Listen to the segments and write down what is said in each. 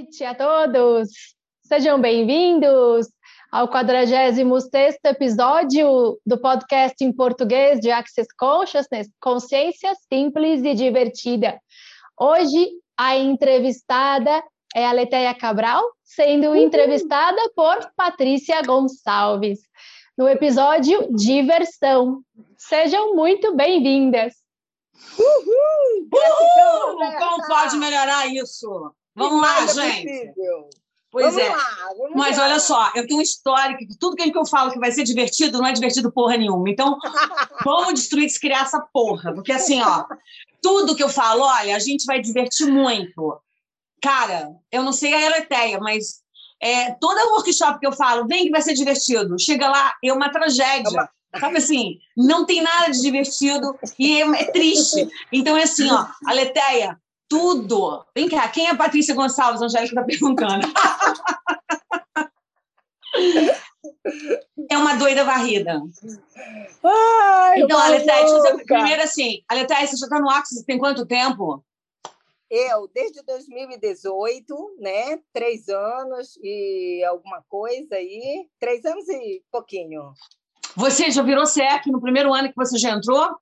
noite a todos. Sejam bem-vindos ao 46 episódio do podcast em português de Access Consciousness, Consciência Simples e Divertida. Hoje, a entrevistada é a Letéia Cabral, sendo entrevistada por Patrícia Gonçalves, no episódio Diversão. Sejam muito bem-vindas. Uhul! Uhul! Como pode melhorar isso? Vamos lá, gente. Possível. Pois vamos é. Lá, vamos Mas lá. olha só, eu tenho um histórico que tudo que eu falo que vai ser divertido não é divertido porra nenhuma. Então, vamos destruir, descriar essa porra. Porque assim, ó, tudo que eu falo, olha, a gente vai divertir muito. Cara, eu não sei a Eleteia, mas é, toda workshop que eu falo, vem que vai ser divertido. Chega lá, é uma tragédia. Sabe assim, não tem nada de divertido e é, é triste. Então é assim, ó, a Leteia, tudo. Vem cá, quem é a Patrícia Gonçalves? A Angélica está perguntando. é uma doida varrida. Ai, então, Aletéia, primeiro assim, Aletéia, você já está no Axis tem quanto tempo? Eu, desde 2018, né? Três anos e alguma coisa aí. Três anos e pouquinho. Você já virou CEP no primeiro ano que você já entrou?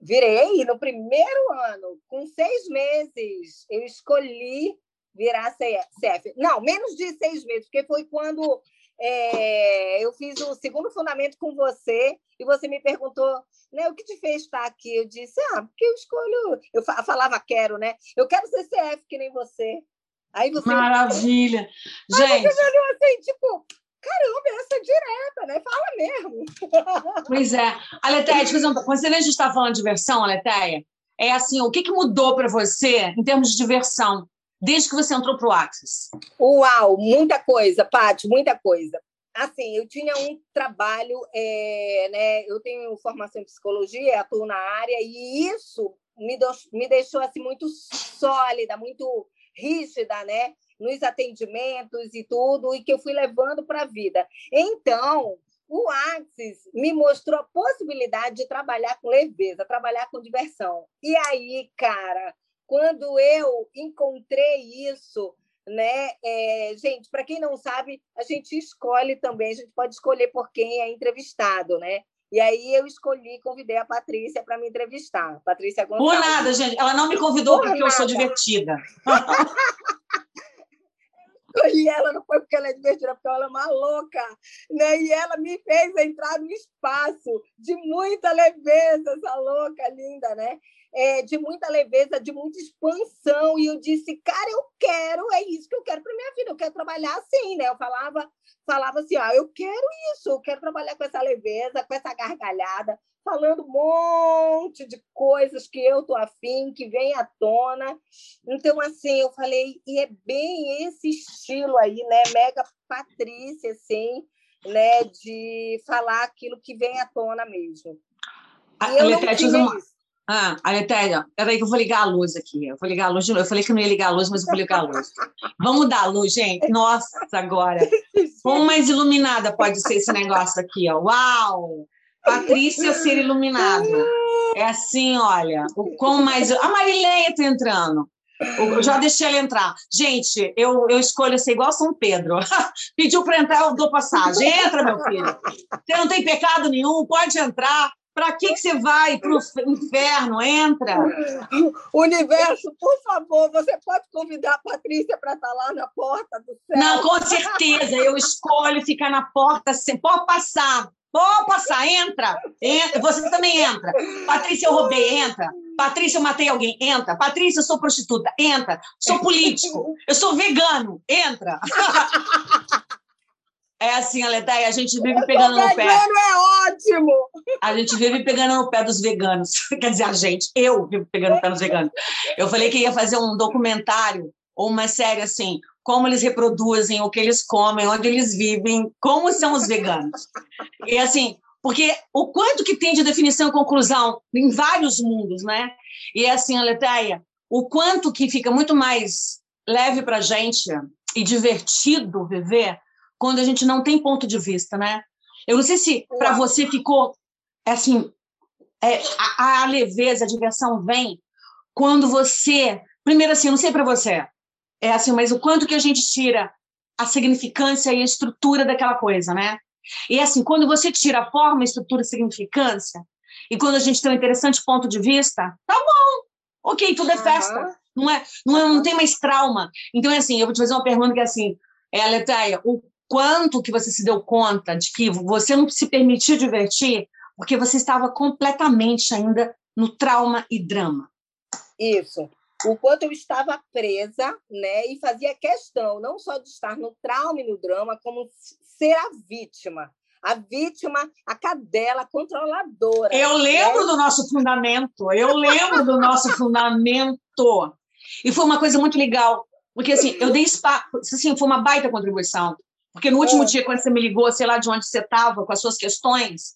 Virei no primeiro ano, com seis meses, eu escolhi virar CF. Não, menos de seis meses, porque foi quando é, eu fiz o segundo fundamento com você e você me perguntou né, o que te fez estar aqui. Eu disse, ah, porque eu escolho. Eu falava, quero, né? Eu quero ser CF que nem você. Aí você. Maravilha! Gente. Você olhou assim, tipo, caramba, essa é direta, né? Fala mesmo. Pois é. Aleteia, quando a gente está falando de diversão, Aleteia, é assim, o que, que mudou para você em termos de diversão desde que você entrou para o Axis? Uau, muita coisa, Paty, muita coisa. Assim, eu tinha um trabalho, é, né? Eu tenho formação em psicologia, atuo na área, e isso me, do, me deixou assim muito sólida, muito rígida, né? Nos atendimentos e tudo, e que eu fui levando para a vida. Então, o Axis me mostrou a possibilidade de trabalhar com leveza, trabalhar com diversão. E aí, cara, quando eu encontrei isso, né? É, gente, para quem não sabe, a gente escolhe também, a gente pode escolher por quem é entrevistado, né? E aí eu escolhi, convidei a Patrícia para me entrevistar. Patrícia Gonçalves. Por nada, gente. Ela não me convidou por porque nada. eu sou divertida. escolhi ela não foi porque ela é divertida, porque ela é uma louca, né? E ela me fez entrar no espaço de muita leveza, essa louca linda, né? É, de muita leveza, de muita expansão. E eu disse, cara, eu quero, é isso que eu quero para minha vida, eu quero trabalhar assim, né? Eu falava, falava assim, ah, eu quero isso, eu quero trabalhar com essa leveza, com essa gargalhada, falando um monte de coisas que eu tô afim, que vem à tona. Então, assim, eu falei, e é bem esse estilo aí, né? Mega Patrícia, assim, né? De falar aquilo que vem à tona mesmo. A, e eu não uma... Ah, a Letéia, peraí que eu vou ligar a luz aqui. Eu vou ligar a luz de novo. Eu falei que não ia ligar a luz, mas eu vou ligar a luz. Vamos dar a luz, gente. Nossa, agora. Quão mais iluminada pode ser esse negócio aqui, ó. Uau! Patrícia ser iluminada. É assim, olha, o quão mais. A Marileia está entrando. Eu já deixei ela entrar. Gente, eu, eu escolho ser igual São Pedro. Pediu para entrar, eu dou passagem. Entra, meu filho. Você não tem pecado nenhum, pode entrar. Para que, que você vai para o inferno? Entra. Universo, por favor, você pode convidar a Patrícia para estar tá lá na porta do céu? Não, com certeza. Eu escolho ficar na porta. Pode passar. Pode passar, entra, entra. Você também entra. Patrícia, eu roubei, entra. Patrícia, eu matei alguém, entra. Patrícia, eu sou prostituta, entra. Sou político, eu sou vegano, entra. É assim, Aletéia, a gente vive pegando no pé. Vegano é ótimo! A gente vive pegando no pé dos veganos. Quer dizer, a gente, eu vivo pegando no pé dos veganos. Eu falei que ia fazer um documentário ou uma série assim, como eles reproduzem, o que eles comem, onde eles vivem, como são os veganos. E assim, porque o quanto que tem de definição e conclusão em vários mundos, né? E assim, Aleteia, o quanto que fica muito mais leve para a gente e divertido viver quando a gente não tem ponto de vista, né? Eu não sei se para você ficou assim, é, a, a leveza, a diversão vem quando você, primeiro assim, eu não sei para você, É assim, mas o quanto que a gente tira a significância e a estrutura daquela coisa, né? E assim, quando você tira a forma, a estrutura, a significância, e quando a gente tem um interessante ponto de vista, tá bom, ok, tudo é festa, uhum. não, é, não, é, não tem mais trauma. Então, é assim, eu vou te fazer uma pergunta que é assim, é, Letéia, o quanto que você se deu conta de que você não se permitiu divertir porque você estava completamente ainda no trauma e drama? Isso o quanto eu estava presa, né? E fazia questão não só de estar no trauma e no drama, como ser a vítima. A vítima, a cadela controladora. Eu lembro né? do nosso fundamento, eu lembro do nosso fundamento. E foi uma coisa muito legal, porque assim, eu dei espaço, assim, foi uma baita contribuição. Porque no último é. dia, quando você me ligou, sei lá de onde você estava, com as suas questões,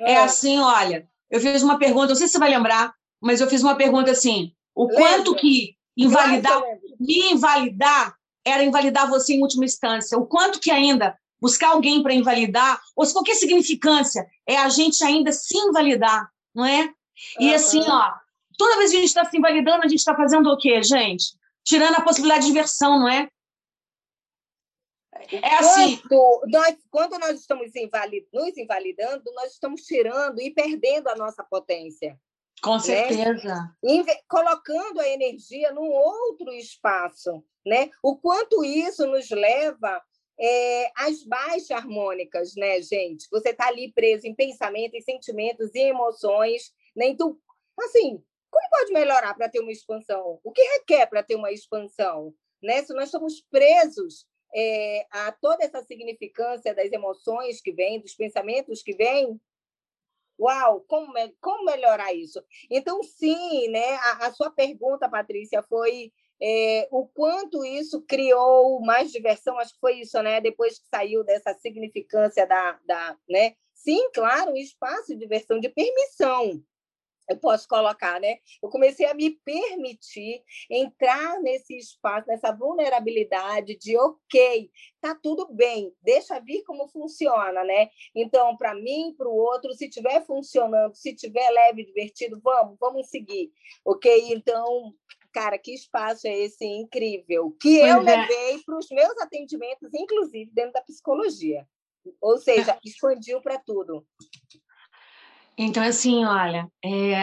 é. é assim, olha, eu fiz uma pergunta, não sei se você vai lembrar, mas eu fiz uma pergunta assim: o quanto que invalidar, me invalidar era invalidar você em última instância. O quanto que ainda buscar alguém para invalidar, ou se qualquer significância, é a gente ainda se invalidar, não é? E uhum. assim, ó, toda vez que a gente está se invalidando, a gente está fazendo o quê, gente? Tirando a possibilidade de diversão, não é? É assim. Quando nós, quando nós estamos invalid, nos invalidando, nós estamos tirando e perdendo a nossa potência. Com né? certeza. Né? Colocando a energia num outro espaço. Né? O quanto isso nos leva é, às baixas harmônicas, né, gente? Você está ali preso em pensamentos, sentimentos e emoções. Né? Então, assim, como pode melhorar para ter uma expansão? O que requer para ter uma expansão? Né? Se nós estamos presos é, a toda essa significância das emoções que vêm, dos pensamentos que vêm, Uau, como, como melhorar isso? Então, sim, né? A, a sua pergunta, Patrícia, foi é, o quanto isso criou mais diversão, acho que foi isso, né? Depois que saiu dessa significância da, da né? Sim, claro, um espaço de diversão, de permissão, eu posso colocar, né? Eu comecei a me permitir entrar nesse espaço, nessa vulnerabilidade de, ok, tá tudo bem, deixa vir como funciona, né? Então, para mim, para o outro, se tiver funcionando, se tiver leve, divertido, vamos, vamos seguir, ok? Então, cara, que espaço é esse incrível que pois eu é. levei para os meus atendimentos, inclusive dentro da psicologia. Ou seja, expandiu para tudo. Então, assim, olha, é,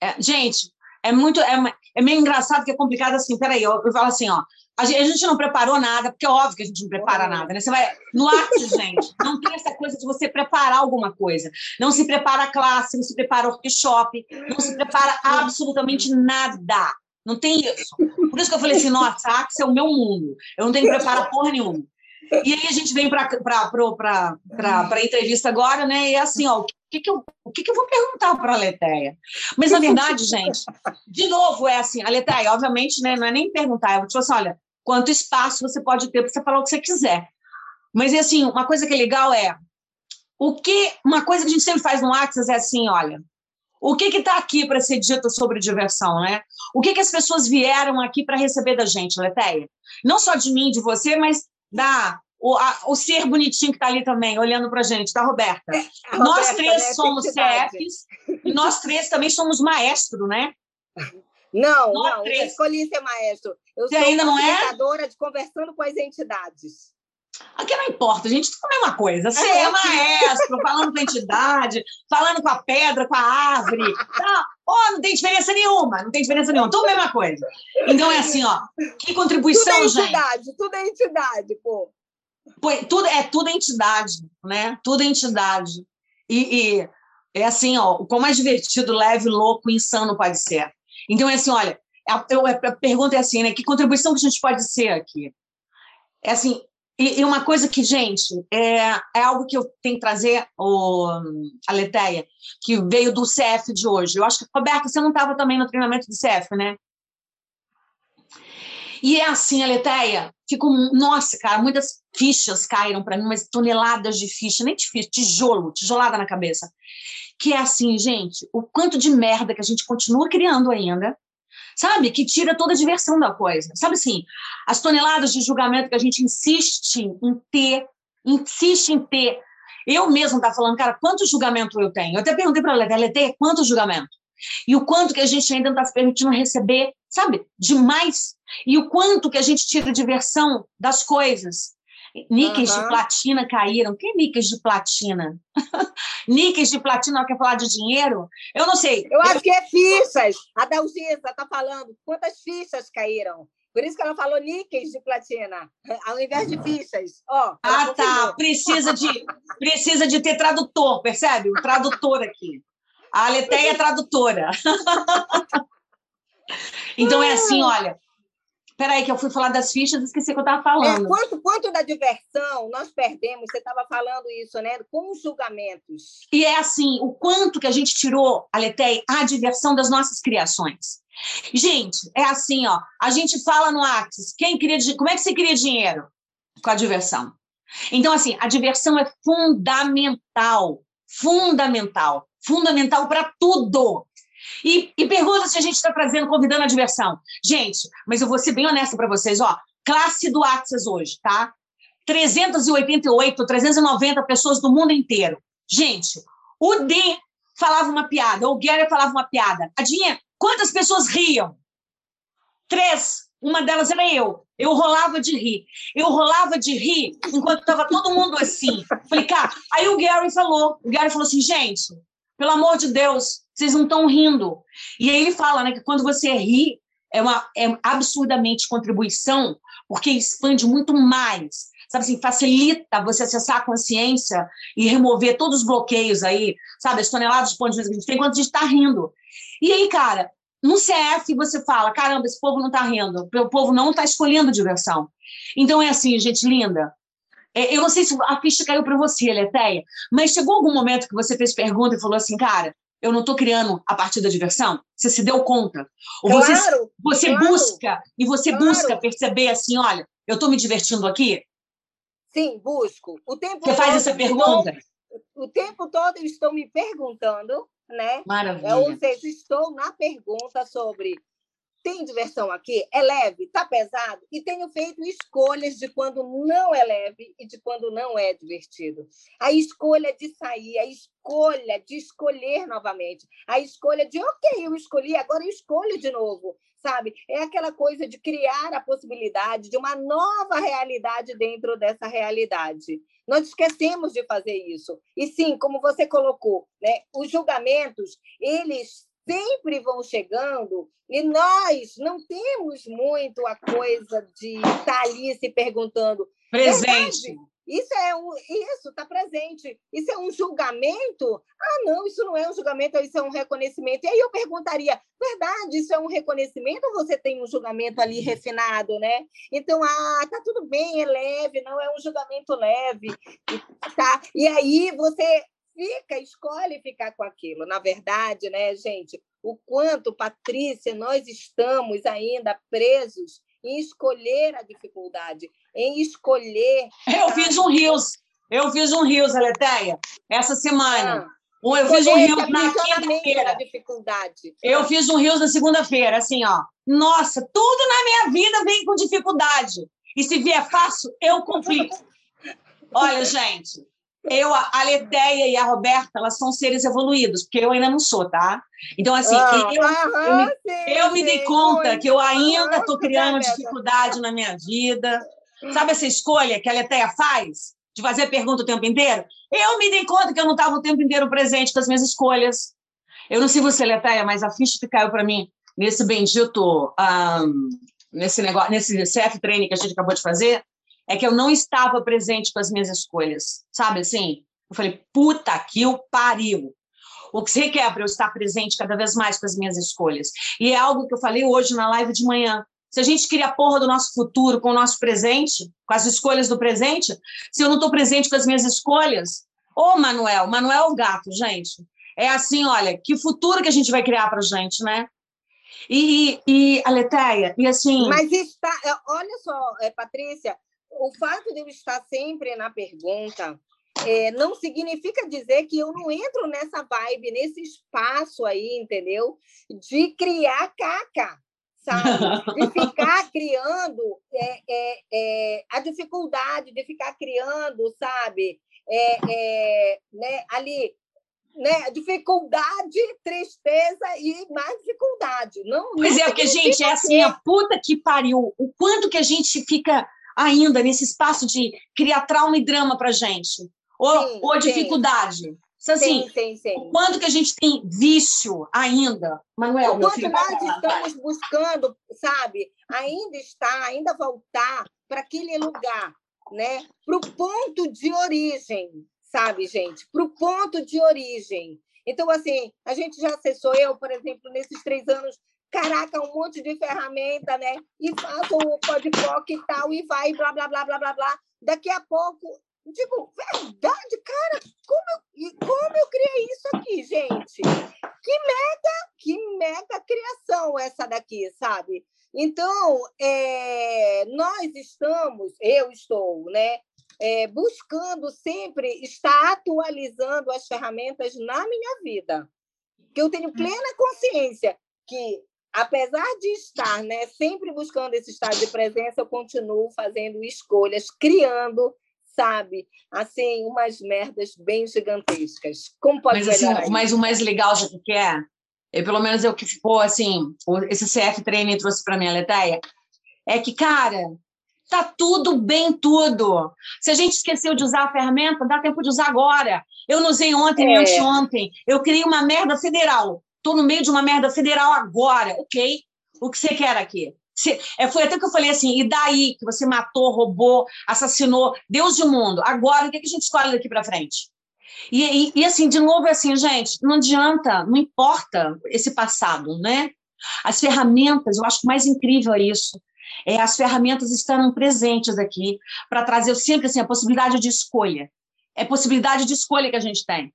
é, gente, é muito, é, é meio engraçado que é complicado assim, peraí, eu, eu falo assim, ó, a gente, a gente, não preparou nada, porque é óbvio que a gente não prepara nada, né? Você vai, no arte, gente, não tem essa coisa de você preparar alguma coisa, não se prepara a classe, não se prepara o workshop, não se prepara absolutamente nada, não tem isso. Por isso que eu falei assim, nossa, a Axis é o meu mundo, eu não tenho que preparar porra nenhuma. E aí a gente vem para a entrevista agora, né? E é assim, ó, o que, que, eu, o que, que eu vou perguntar para a Leteia? Mas, na verdade, gente, de novo, é assim, a Leteia, obviamente, né, não é nem perguntar, eu vou te falar assim, olha, quanto espaço você pode ter para você falar o que você quiser. Mas, assim, uma coisa que é legal é, o que, uma coisa que a gente sempre faz no Axis é assim, olha, o que está aqui para ser dito sobre diversão, né? O que, que as pessoas vieram aqui para receber da gente, Leteia? Não só de mim, de você, mas da o, a, o ser bonitinho que está ali também, olhando para a gente, tá, Roberta? É, nós Roberta, três né? somos CFs e nós três também somos maestro, né? Não, nós não, três... eu escolhi ser maestro. Eu Você sou ainda não é? de conversando com as entidades. Aqui não importa, a gente tudo a mesma coisa. Você é, é maestro, falando com a entidade, falando com a pedra, com a árvore. Tá? Oh, não tem diferença nenhuma, não tem diferença nenhuma, tudo a mesma coisa. Então é assim, ó, que contribuição, tudo é entidade, gente. Tudo é entidade, pô. pô. Tudo, é tudo é entidade, né? Tudo é entidade. E, e é assim, ó, o quão mais divertido, leve, louco, insano pode ser. Então é assim, olha, a, eu, a pergunta é assim, né? Que contribuição que a gente pode ser aqui? É assim, e, e, uma coisa que, gente, é, é algo que eu tenho que trazer, o, a Leteia, que veio do CF de hoje. Eu acho que, Roberta, você não estava também no treinamento do CF, né? E é assim, a Leteia, fico, nossa, cara, muitas fichas caíram para mim, umas toneladas de ficha, nem de ficha, tijolo, tijolada na cabeça. Que é assim, gente, o quanto de merda que a gente continua criando ainda, sabe? Que tira toda a diversão da coisa. Sabe assim, as toneladas de julgamento que a gente insiste em ter, insiste em ter. Eu mesmo tá falando, cara, quanto julgamento eu tenho? Eu até perguntei para ela, tem quanto julgamento? e o quanto que a gente ainda não está se permitindo receber, sabe, demais, e o quanto que a gente tira diversão das coisas. Níqueis uhum. de platina caíram. Que níqueis de platina? níqueis de platina, quer falar de dinheiro? Eu não sei. Eu acho que é fichas. A Dalgisa está falando. Quantas fichas caíram? Por isso que ela falou níqueis de platina, ao invés de fichas. Oh, ah, tá. Precisa de, precisa de ter tradutor, percebe? Um tradutor aqui. A Aleteia é tradutora. então é assim, olha. Peraí, que eu fui falar das fichas, esqueci o que eu estava falando. É, quanto, quanto da diversão nós perdemos, você estava falando isso, né? Com os julgamentos. E é assim, o quanto que a gente tirou, Aleteia, a diversão das nossas criações. Gente, é assim, ó. A gente fala no Axis, quem queria, como é que você cria dinheiro? Com a diversão. Então, assim, a diversão é fundamental, fundamental, fundamental para tudo. E, e, pergunta se a gente está trazendo, convidando a diversão. Gente, mas eu vou ser bem honesta para vocês, ó. Classe do Axis hoje, tá? 388, 390 pessoas do mundo inteiro. Gente, o D falava uma piada, o Gary falava uma piada. Adivinha Quantas pessoas riam? Três. Uma delas era eu. Eu rolava de rir. Eu rolava de rir enquanto estava todo mundo assim. Falei, cara. Aí o Gary falou. O Gary falou assim, gente, pelo amor de Deus, vocês não estão rindo. E aí ele fala, né, que quando você ri, é uma é absurdamente contribuição, porque expande muito mais. Sabe assim, facilita você acessar a consciência e remover todos os bloqueios aí, sabe, as toneladas de pontos que a gente tem quando a gente está rindo. E aí, cara, no CF você fala: caramba, esse povo não está rindo, o povo não está escolhendo diversão. Então é assim, gente linda. É, eu não sei se a ficha caiu para você, Letéia, mas chegou algum momento que você fez pergunta e falou assim, cara, eu não estou criando a partir da diversão? Você se deu conta? Ou claro, você, você claro, busca e você claro. busca perceber assim, olha, eu estou me divertindo aqui? Sim, busco. O tempo você faz essa pergunta? o tempo todo eu estou me perguntando né? Maravilha. Ou seja, estou na pergunta sobre tem diversão aqui? É leve? Está pesado? E tenho feito escolhas de quando não é leve e de quando não é divertido. A escolha de sair, a escolha de escolher novamente, a escolha de, ok, eu escolhi, agora eu escolho de novo, sabe? É aquela coisa de criar a possibilidade de uma nova realidade dentro dessa realidade. Nós esquecemos de fazer isso. E sim, como você colocou, né, os julgamentos, eles sempre vão chegando e nós não temos muito a coisa de estar tá ali se perguntando. Presente. Verdade? Isso é um, isso está presente. Isso é um julgamento? Ah, não, isso não é um julgamento, isso é um reconhecimento. E aí eu perguntaria, verdade, isso é um reconhecimento ou você tem um julgamento ali refinado, né? Então, ah, tá tudo bem, é leve, não é um julgamento leve, tá? E aí você fica, escolhe ficar com aquilo. Na verdade, né, gente, o quanto, Patrícia, nós estamos ainda presos em escolher a dificuldade, em escolher. Eu fiz um rios, eu fiz um rios, Aleteia, essa semana. Ah. Eu fiz um rios na quinta-feira. Eu fiz um rios na segunda-feira, assim, ó. Nossa, tudo na minha vida vem com dificuldade. E se vier fácil, eu complico. Olha, gente, eu, a Leteia e a Roberta, elas são seres evoluídos, porque eu ainda não sou, tá? Então, assim, ah, eu, aham, eu, me, sim, eu me dei conta que eu ainda estou criando dificuldade na minha vida. Sabe essa escolha que a Leteia faz? De fazer pergunta o tempo inteiro? Eu me dei conta que eu não estava o tempo inteiro presente com as minhas escolhas. Eu não sei você, Leteia, mas a ficha que caiu para mim nesse bendito, um, nesse negócio, nesse CF training que a gente acabou de fazer, é que eu não estava presente com as minhas escolhas, sabe assim? Eu falei, puta que o pariu. O que você quer para eu estar presente cada vez mais com as minhas escolhas? E é algo que eu falei hoje na live de manhã. Se a gente cria a porra do nosso futuro com o nosso presente, com as escolhas do presente, se eu não estou presente com as minhas escolhas, ô Manuel, Manuel é o gato, gente. É assim, olha, que futuro que a gente vai criar para gente, né? E, e, a Letéia, e assim. Mas está, é, olha só, é, Patrícia, o fato de eu estar sempre na pergunta é, não significa dizer que eu não entro nessa vibe, nesse espaço aí, entendeu? De criar caca, sabe? De ficar criando é, é, é, a dificuldade de ficar criando, sabe? É, é, né, ali né? Dificuldade, tristeza e mais dificuldade. Não, pois não é, porque, gente, é assim, a puta que pariu. O quanto que a gente fica ainda nesse espaço de criar trauma e drama pra gente. Ou, sim, ou dificuldade. Sim. Assim, sim, sim, o quanto que a gente tem vício ainda, Manuel, o quanto nós estamos buscando, sabe, ainda está, ainda voltar para aquele lugar, né? Para o ponto de origem, sabe, gente? Para o ponto de origem. Então, assim, a gente já acessou, eu, por exemplo, nesses três anos, caraca, um monte de ferramenta, né? E faço o podpoc e tal, e vai, blá, blá, blá, blá, blá, blá. Daqui a pouco, digo, verdade, cara, como eu, como eu criei isso aqui, gente? Que mega, que mega criação essa daqui, sabe? Então, é, nós estamos, eu estou, né? é, buscando sempre estar atualizando as ferramentas na minha vida. Que eu tenho hum. plena consciência que, apesar de estar né, sempre buscando esse estado de presença, eu continuo fazendo escolhas, criando, sabe, assim, umas merdas bem gigantescas. Como pode mas, assim, mas o mais legal, já que é, é, pelo menos é o que ficou, assim, esse CF Training trouxe para mim, a Leteia, é que, cara, Tá tudo bem, tudo. Se a gente esqueceu de usar a ferramenta, dá tempo de usar agora. Eu não usei ontem nem é. anteontem. Eu criei uma merda federal. Estou no meio de uma merda federal agora, ok? O que você quer aqui? Você, é, foi até que eu falei assim, e daí que você matou, roubou, assassinou, Deus e o mundo. Agora, o que, a gente escolhe daqui para frente? E, e, e, assim, de novo, é assim, gente, não adianta, não importa esse passado, né? As ferramentas, eu acho que mais incrível é isso. É, as ferramentas estão presentes aqui para trazer sempre assim, a possibilidade de escolha. É possibilidade de escolha que a gente tem.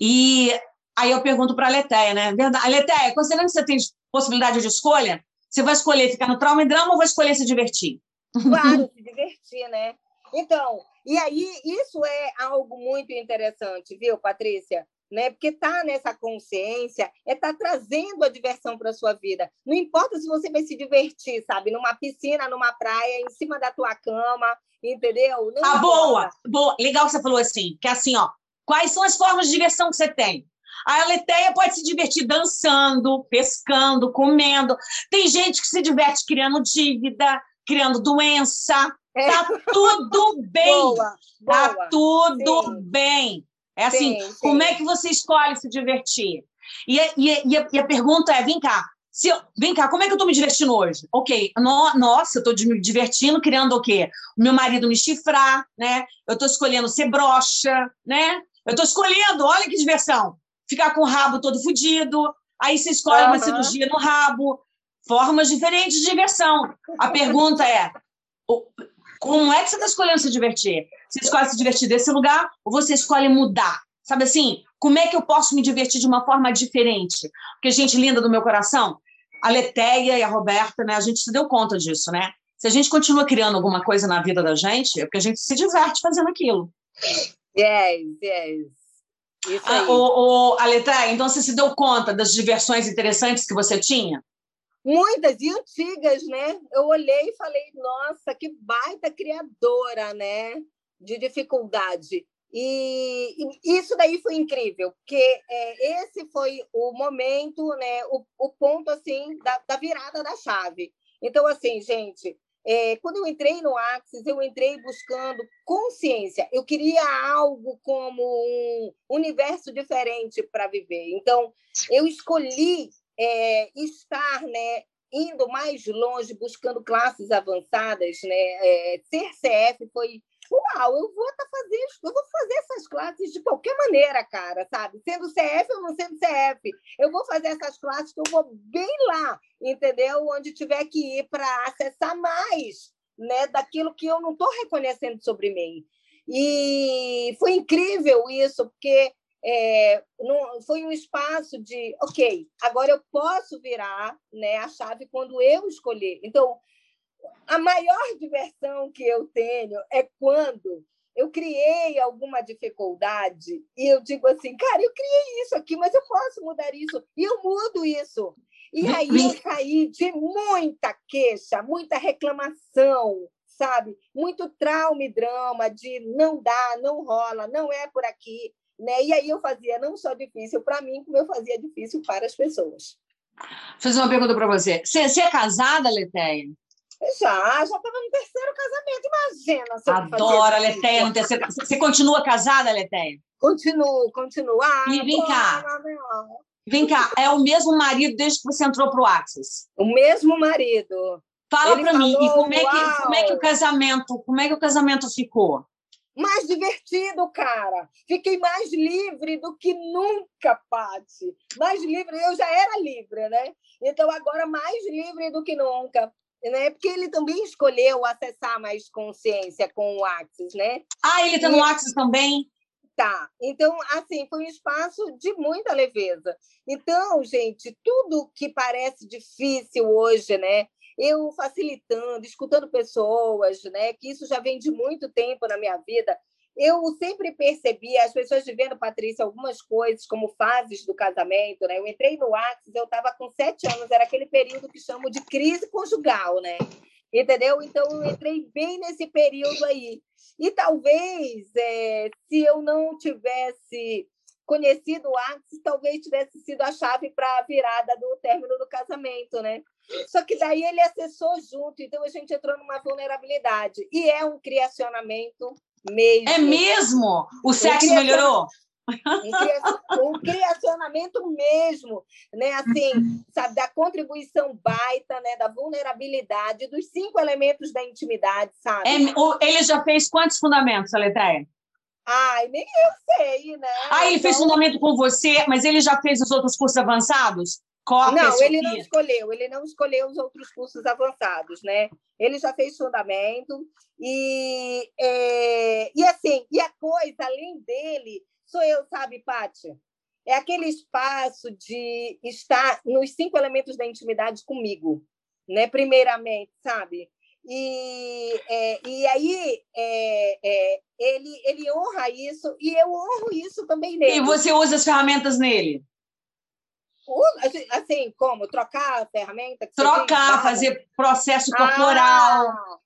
E aí eu pergunto para a Letéia, né? Verdade. Letéia, considerando que você tem possibilidade de escolha, você vai escolher ficar no trauma e drama ou vai escolher se divertir? Claro, se divertir, né? Então, e aí isso é algo muito interessante, viu, Patrícia? né? Porque tá nessa consciência, é tá trazendo a diversão para sua vida. Não importa se você vai se divertir, sabe, numa piscina, numa praia, em cima da tua cama, entendeu? Não ah, boa, boa, legal que você falou assim, que é assim, ó, quais são as formas de diversão que você tem? A Aleteia pode se divertir dançando, pescando, comendo. Tem gente que se diverte criando dívida, criando doença. É. Tá tudo bem. Boa, tá boa. Tá tudo Sim. bem. É assim, sim, sim. como é que você escolhe se divertir? E, e, e, a, e a pergunta é, vem cá, se eu, vem cá, como é que eu estou me divertindo hoje? Ok, no, nossa, eu estou me divertindo criando o quê? O meu marido me chifrar, né? Eu estou escolhendo ser broxa, né? Eu estou escolhendo, olha que diversão, ficar com o rabo todo fodido, aí você escolhe uhum. uma cirurgia no rabo, formas diferentes de diversão. A pergunta é, como é que você está escolhendo se divertir? Você escolhe se divertir desse lugar ou você escolhe mudar? Sabe assim? Como é que eu posso me divertir de uma forma diferente? Porque, gente linda do meu coração, a Leteia e a Roberta, né? A gente se deu conta disso, né? Se a gente continua criando alguma coisa na vida da gente, é porque a gente se diverte fazendo aquilo. Yes, yes. Isso ah, aí. Ah, o, o, então você se deu conta das diversões interessantes que você tinha? muitas e antigas, né? Eu olhei e falei, nossa, que baita criadora, né? De dificuldade. E, e isso daí foi incrível, porque é, esse foi o momento, né? O, o ponto assim da, da virada da chave. Então, assim, gente, é, quando eu entrei no Axis, eu entrei buscando consciência. Eu queria algo como um universo diferente para viver. Então, eu escolhi é, estar né, indo mais longe, buscando classes avançadas, né? É, ser CF foi uau, eu vou tá fazendo, eu vou fazer essas classes de qualquer maneira, cara, sabe? Sendo CF ou não sendo CF, eu vou fazer essas classes que eu vou bem lá, entendeu? Onde tiver que ir para acessar mais, né, daquilo que eu não estou reconhecendo sobre mim. E foi incrível isso, porque é, não, foi um espaço de, ok, agora eu posso virar né, a chave quando eu escolher. Então, a maior diversão que eu tenho é quando eu criei alguma dificuldade e eu digo assim, cara, eu criei isso aqui, mas eu posso mudar isso, e eu mudo isso. E aí eu saí de muita queixa, muita reclamação, sabe? Muito trauma e drama de não dá, não rola, não é por aqui. Né? E aí eu fazia não só difícil para mim, como eu fazia difícil para as pessoas. Vou fazer uma pergunta para você. você. É casada, Leteia? Já, já estava no terceiro casamento, imagina. Adoro, Leteia, no terceiro Você continua casada, Leteia? Continuo, continuo. Ah, e vem cá. Vem cá, é o mesmo marido desde que você entrou para o Axis? O mesmo marido. Fala para mim, e como é, que, como é que o casamento, como é que o casamento ficou? mais divertido, cara. Fiquei mais livre do que nunca, Pati. Mais livre, eu já era livre, né? Então agora mais livre do que nunca. Né? Porque ele também escolheu acessar mais consciência com o Axis, né? Ah, ele está no Axis também? Tá. Então, assim, foi um espaço de muita leveza. Então, gente, tudo que parece difícil hoje, né? eu facilitando, escutando pessoas, né? Que isso já vem de muito tempo na minha vida. Eu sempre percebi, as pessoas vivendo, Patrícia, algumas coisas, como fases do casamento, né? Eu entrei no Axis, eu estava com sete anos, era aquele período que chamo de crise conjugal, né? Entendeu? Então, eu entrei bem nesse período aí. E talvez, é, se eu não tivesse conhecido o Axis, talvez tivesse sido a chave para a virada do término do casamento, né? Só que daí ele acessou junto, então a gente entrou numa vulnerabilidade. E é um criacionamento mesmo. É mesmo? O sexo melhorou? Um criacionamento mesmo, né? Assim, sabe, da contribuição baita, né? Da vulnerabilidade, dos cinco elementos da intimidade, sabe? É, ele já fez quantos fundamentos, Aletheia? Ai, nem eu sei, né? Ah, ele então... fez fundamento com você, mas ele já fez os outros cursos avançados? Não, ele não escolheu, ele não escolheu os outros cursos avançados, né? Ele já fez fundamento e, é, e assim, e a coisa além dele sou eu, sabe, Pátia? É aquele espaço de estar nos cinco elementos da intimidade comigo, né? Primeiramente, sabe? E, é, e aí é, é, ele, ele honra isso e eu honro isso também nele. E você usa as ferramentas nele? Assim, assim, como? Trocar a ferramenta? Trocar, fazer processo corporal. Ah,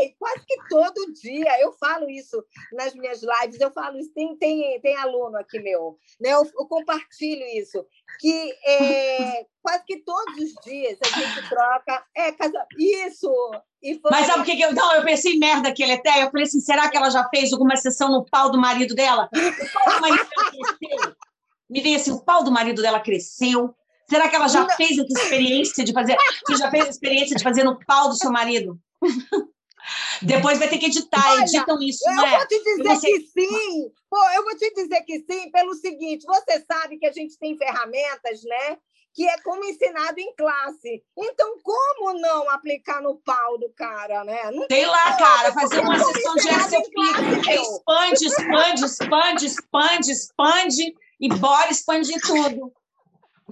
é, quase que todo dia. Eu falo isso nas minhas lives, eu falo isso. Tem, tem, tem aluno aqui meu, né? Eu, eu compartilho isso. Que é, quase que todos os dias a gente troca. É, casa, isso! Mas sabe o que, que eu. Não, eu pensei merda aqui, até. Eu falei assim: será que ela já fez alguma sessão no pau do marido dela? O pau do marido dela. Me veio assim: o pau do marido dela cresceu. Será que ela já fez essa experiência de fazer? Você já fez a experiência de fazer no pau do seu marido? Depois vai ter que editar, Olha, editam isso, eu né? vou te dizer você... que sim. Pô, eu vou te dizer que sim, pelo seguinte: você sabe que a gente tem ferramentas, né? Que é como ensinado em classe. Então, como não aplicar no pau do cara, né? Não Sei lá, cara, fazer uma sessão de exercício. Expande, expande, expande, expande, expande e bora expandir tudo.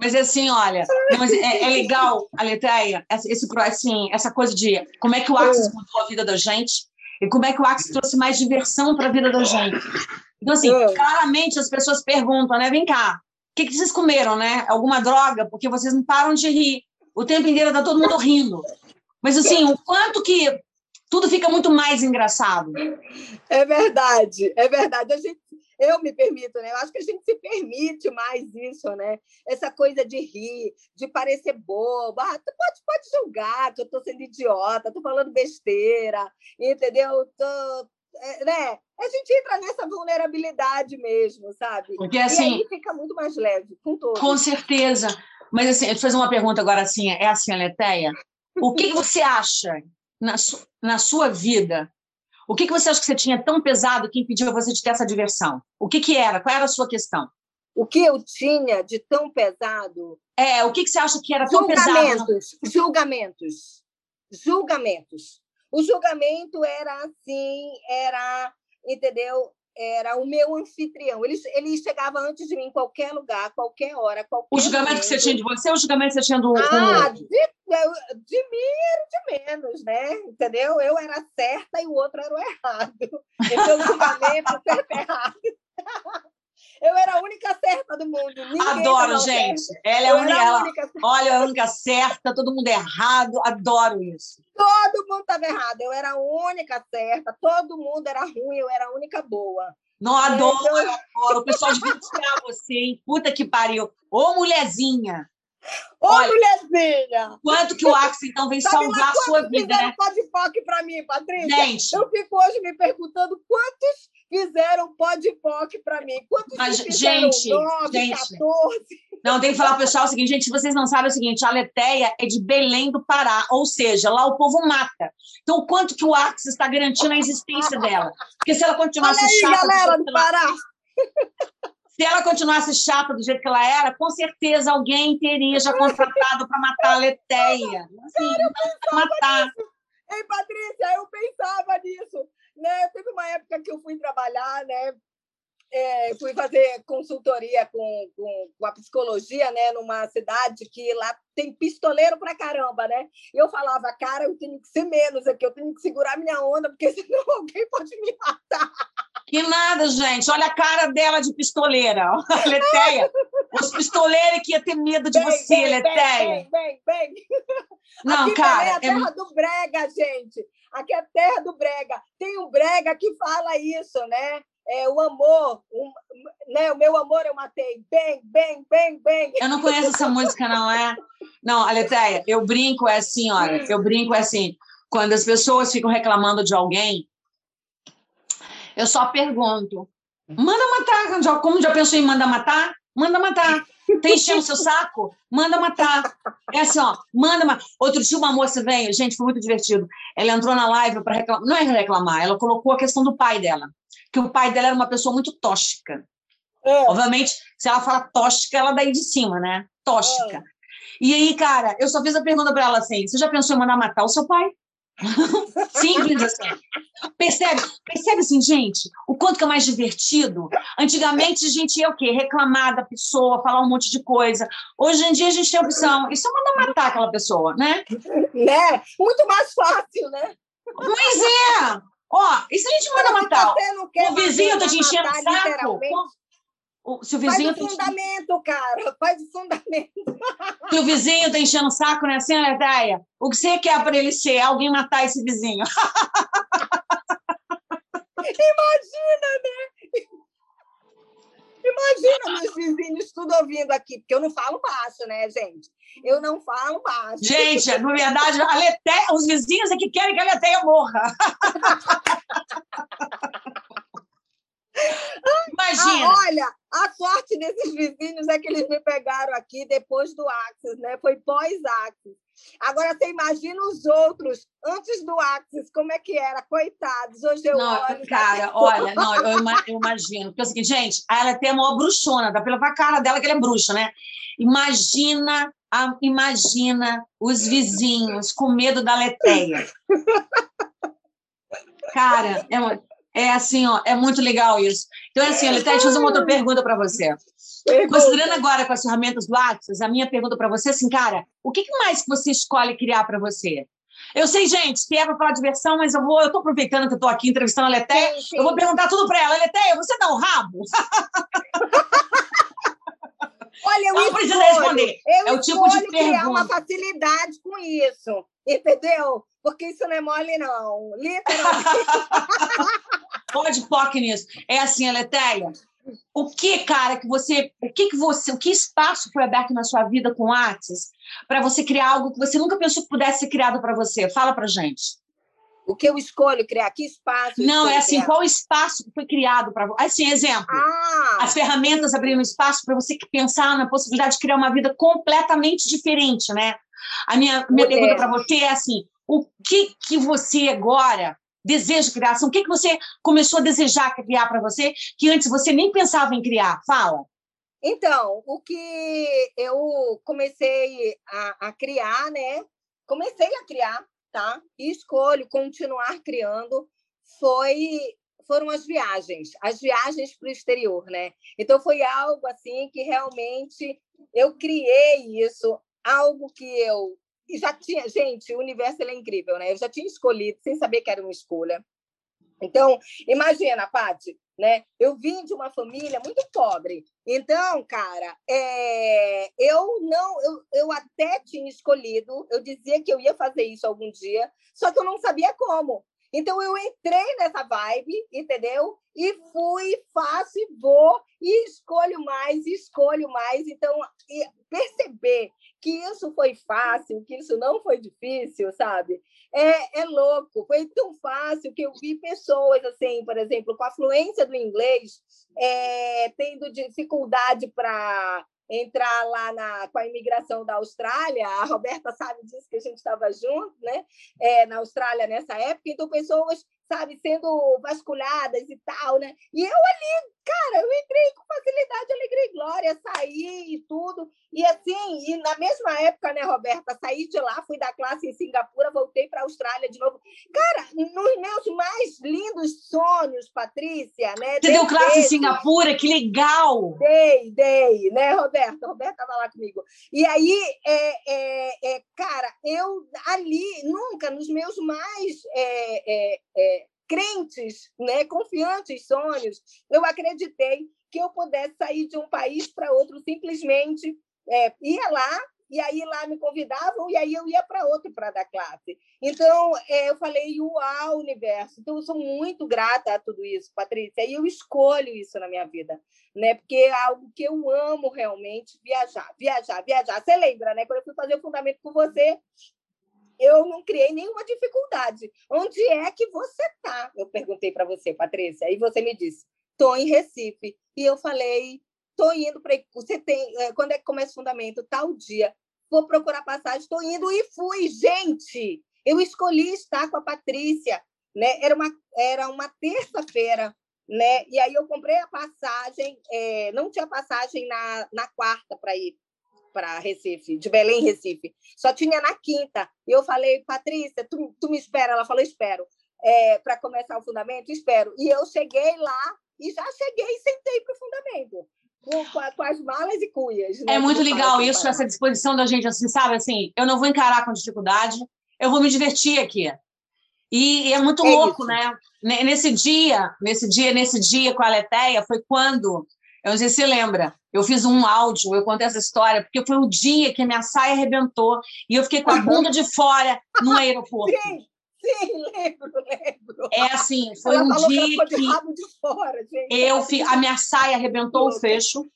Mas assim, olha, mas é, é, legal, Aleteia, esse, assim, essa coisa de como é que o Axis é. mudou a vida da gente e como é que o Axis trouxe mais diversão para a vida da gente. Então, assim, é. claramente as pessoas perguntam, né? Vem cá, o que, que vocês comeram, né? Alguma droga? Porque vocês não param de rir. O tempo inteiro tá todo mundo rindo. Mas, assim, o quanto que tudo fica muito mais engraçado. É verdade, é verdade. A gente eu me permito, né? Eu acho que a gente se permite mais isso, né? Essa coisa de rir, de parecer bobo. Ah, tu pode, pode julgar que eu estou sendo idiota, estou falando besteira, entendeu? Tô, é, né? A gente entra nessa vulnerabilidade mesmo, sabe? Porque assim. E aí fica muito mais leve, com todos. Com certeza. Mas assim, eu te fazer uma pergunta agora assim, é assim, Aleteia. O que você acha na, su na sua vida o que, que você acha que você tinha tão pesado que impediu você de ter essa diversão? O que, que era? Qual era a sua questão? O que eu tinha de tão pesado? É, o que, que você acha que era tão pesado? Julgamentos, julgamentos, julgamentos. O julgamento era assim, era, entendeu? Era o meu anfitrião. Ele, ele chegava antes de mim em qualquer lugar, qualquer hora, qualquer O julgamento momento. que você tinha de você ou o julgamento que você tinha do Ah, de, de mim era de menos, né? Entendeu? Eu era certa e o outro era o errado. Então, o julgamento certo e errado. Eu era a única certa do mundo. Ninguém Adoro, gente. Certa. Ela é a única, ela, única olha, a única certa, todo mundo errado. Adoro isso. Todo mundo estava errado. Eu era a única certa, todo mundo era ruim, eu era a única boa. Não adoro, então... eu adoro. O pessoal devia tirar você, hein? Puta que pariu. Ô, mulherzinha. Ô, Olha, mulherzinha! Quanto que o Axel, então, vem salvar a sua vida, né? Pode POC para mim, Patrícia. Gente. Eu fico hoje me perguntando quantos fizeram pode POC para mim. Quantos Mas, gente, 9, gente, 14? Não, tem que falar para o pessoal o seguinte, gente, vocês não sabem é o seguinte, a Leteia é de Belém do Pará, ou seja, lá o povo mata. Então, o quanto que o Axis está garantindo a existência dela? Porque se ela continuasse Olha aí, chata... galera do Pará! Se ela continuasse chata do jeito que ela era, com certeza alguém teria já contratado para matar a Leteia. Assim, Cara, eu matar. Nisso. Ei, Patrícia, eu pensava nisso. Né? Teve uma época que eu fui trabalhar, né? É, fui fazer consultoria com, com, com, a psicologia, né, numa cidade que lá tem pistoleiro pra caramba, né? E eu falava, cara, eu tenho que ser menos aqui, eu tenho que segurar minha onda, porque senão alguém pode me matar. Que nada, gente. Olha a cara dela de pistoleira. Leteia. Os pistoleiros que ia ter medo de bem, você, bem, Leteia. Bem, bem, bem. Não, Aqui cara. É a terra é... do brega, gente. Aqui é a terra do brega. Tem um brega que fala isso, né? É, o amor, um, né? o meu amor eu matei. Bem, bem, bem, bem. Eu não conheço essa música, não é? Não, Aleteia, eu brinco é assim, olha, eu brinco é assim. Quando as pessoas ficam reclamando de alguém, eu só pergunto: manda matar. Como já pensou em manda matar? Manda matar. Tem enchendo o seu saco? Manda matar. É assim, ó, manda matar. Outro dia uma moça veio, gente, foi muito divertido. Ela entrou na live para reclamar, não é reclamar, ela colocou a questão do pai dela, que o pai dela era uma pessoa muito tóxica. É. Obviamente, se ela fala tóxica, ela daí de cima, né? Tóxica. É. E aí, cara, eu só fiz a pergunta para ela assim: você já pensou em mandar matar o seu pai? Simples assim. Percebe? Percebe assim, gente, o quanto que é mais divertido? Antigamente a gente ia o quê? Reclamar da pessoa, falar um monte de coisa. Hoje em dia a gente tem a opção. Isso é mandar matar aquela pessoa, né? Né? Muito mais fácil, né? Pois é! Ó, e se a gente manda matar? O vizinho tá te enchendo o saco? O, se o vizinho faz o fundamento, cara, faz o fundamento. Se o vizinho está enchendo o saco, né, assim, Letéia? O que você quer para ele ser? Alguém matar esse vizinho. Imagina, né? Imagina meus vizinhos tudo ouvindo aqui, porque eu não falo baixo, né, gente? Eu não falo baixo. Gente, na verdade, a Letéia, os vizinhos é que querem que a Letéia morra. Imagina. Ah, olha, a sorte desses vizinhos é que eles me pegaram aqui depois do Axis, né? Foi pós-Axis. Agora você imagina os outros antes do Axis, como é que era? Coitados, hoje eu não, olho. Cara, olha, não, eu, imagino. Porque é o seguinte, gente, ela tem a maior bruxona, dá pela cara dela que ela é bruxa, né? Imagina, a, imagina os vizinhos com medo da leteia. Cara, é uma, é assim, ó, é muito legal isso. Então, é assim, deixa eu fazer uma outra pergunta para você. Considerando agora com as ferramentas do Axis, a minha pergunta para você é assim, cara, o que mais que você escolhe criar para você? Eu sei, gente, que é para falar diversão, mas eu vou, eu tô aproveitando que eu tô aqui entrevistando a Letéia, eu vou perguntar tudo para ela. Letéia, você dá o rabo? Olha, eu não precisa responder. Eu é o tipo de pergunta. criar uma facilidade com isso, entendeu? Porque isso não é mole, não. Literalmente. Pode POC nisso. É assim, Letéia. O que, cara, que você, o que que você, o que espaço foi aberto na sua vida com artes para você criar algo que você nunca pensou que pudesse ser criado para você? Fala para gente. O que eu escolho criar? Que espaço? Não, é assim, criar? qual espaço que foi criado para você? Assim, exemplo. Ah. As ferramentas abriram espaço para você pensar na possibilidade de criar uma vida completamente diferente, né? A minha, minha pergunta para você é assim: o que que você agora deseja criar? O que que você começou a desejar criar para você que antes você nem pensava em criar? Fala. Então, o que eu comecei a, a criar, né? Comecei a criar, tá? E escolho continuar criando foi foram as viagens, as viagens para o exterior, né? Então foi algo assim que realmente eu criei isso, algo que eu e já tinha, gente, o universo é incrível, né? Eu já tinha escolhido sem saber que era uma escolha. Então, imagina, Paty, né? Eu vim de uma família muito pobre. Então, cara, é... eu não, eu, eu até tinha escolhido, eu dizia que eu ia fazer isso algum dia, só que eu não sabia como. Então eu entrei nessa vibe, entendeu? E fui, faço e vou, e escolho mais, escolho mais. Então, perceber que isso foi fácil, que isso não foi difícil, sabe? É, é louco. Foi tão fácil que eu vi pessoas, assim, por exemplo, com a fluência do inglês, é, tendo dificuldade para entrar lá na, com a imigração da Austrália, a Roberta sabe disso que a gente estava junto, né? É, na Austrália nessa época, então pessoas sabe, sendo vasculhadas e tal, né? E eu ali, cara, eu entrei com facilidade, alegria e glória, saí e tudo. E assim, e na mesma época, né, Roberta, saí de lá, fui da classe em Singapura, voltei para a Austrália de novo. Cara, nos meus mais lindos sonhos, Patrícia, né? Você deu classe em Singapura, que legal! Dei, dei, né, Roberta? Roberta estava lá comigo. E aí, é, é, é, cara, eu ali, nunca, nos meus mais é, é, é crentes, né, confiantes sonhos, eu acreditei que eu pudesse sair de um país para outro simplesmente é, ia lá e aí lá me convidavam e aí eu ia para outro para dar classe. Então é, eu falei uau universo. Então eu sou muito grata a tudo isso, Patrícia. E eu escolho isso na minha vida, né? Porque é algo que eu amo realmente viajar, viajar, viajar. Você lembra, né? Quando eu fui fazer o fundamento com você, eu não criei nenhuma dificuldade. Onde é que você está? Eu perguntei para você, Patrícia, aí você me disse, estou em Recife. E eu falei, estou indo para. Você tem. É, quando é que começa o fundamento? Tal dia. Vou procurar passagem, estou indo e fui, gente. Eu escolhi estar com a Patrícia. Né? Era uma, era uma terça-feira. Né? E aí eu comprei a passagem, é, não tinha passagem na, na quarta para ir para Recife, de Belém, Recife. Só tinha na quinta. E eu falei, Patrícia, tu, tu me espera? Ela falou, espero. É, para começar o fundamento, espero. E eu cheguei lá e já cheguei e sentei para o fundamento. Com, com, as malas e cuias. Né? É muito legal isso, essa disposição da gente, assim, sabe? Assim, eu não vou encarar com dificuldade, eu vou me divertir aqui. E, e é muito é louco, isso. né? Nesse dia, nesse dia, nesse dia com a Leteia, foi quando eu não sei se você lembra. Eu fiz um áudio, eu contei essa história, porque foi o dia que a minha saia arrebentou e eu fiquei com a bunda de fora no aeroporto. Sim, sim, lembro, lembro. É assim, foi Ela um dia que, que fora, eu fi, a minha saia arrebentou o fecho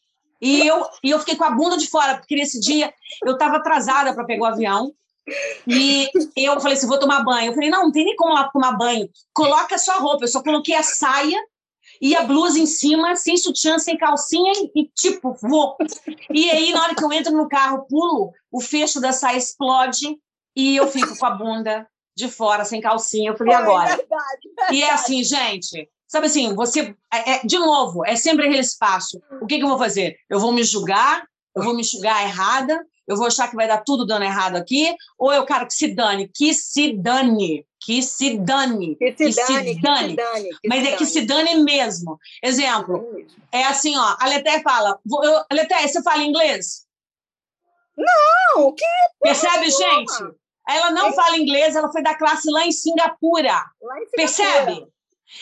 e eu, e eu fiquei com a bunda de fora, porque nesse dia eu estava atrasada para pegar o avião. E eu falei assim: vou tomar banho. Eu falei: não, não tem nem como lá tomar banho. Coloca a sua roupa. Eu só coloquei a saia e a blusa em cima, sem sutiã, sem calcinha, e tipo, vou. E aí, na hora que eu entro no carro, pulo, o fecho da saia explode e eu fico com a bunda de fora, sem calcinha. Eu falei, agora. É verdade, verdade. E é assim, gente, sabe assim, você. É, é, de novo, é sempre aquele espaço. O que, que eu vou fazer? Eu vou me julgar, eu vou me julgar errada, eu vou achar que vai dar tudo dando errado aqui, ou eu quero que se dane, que se dane que se dane. Que se, que dane, se dane. Que se dane que Mas se é dane. que se dane mesmo. Exemplo, é assim, ó, a Leté fala, eu, Leté, você fala inglês? Não, que Percebe, gente? Ela não é. fala inglês, ela foi da classe lá em Singapura. Lá em Singapura. Percebe?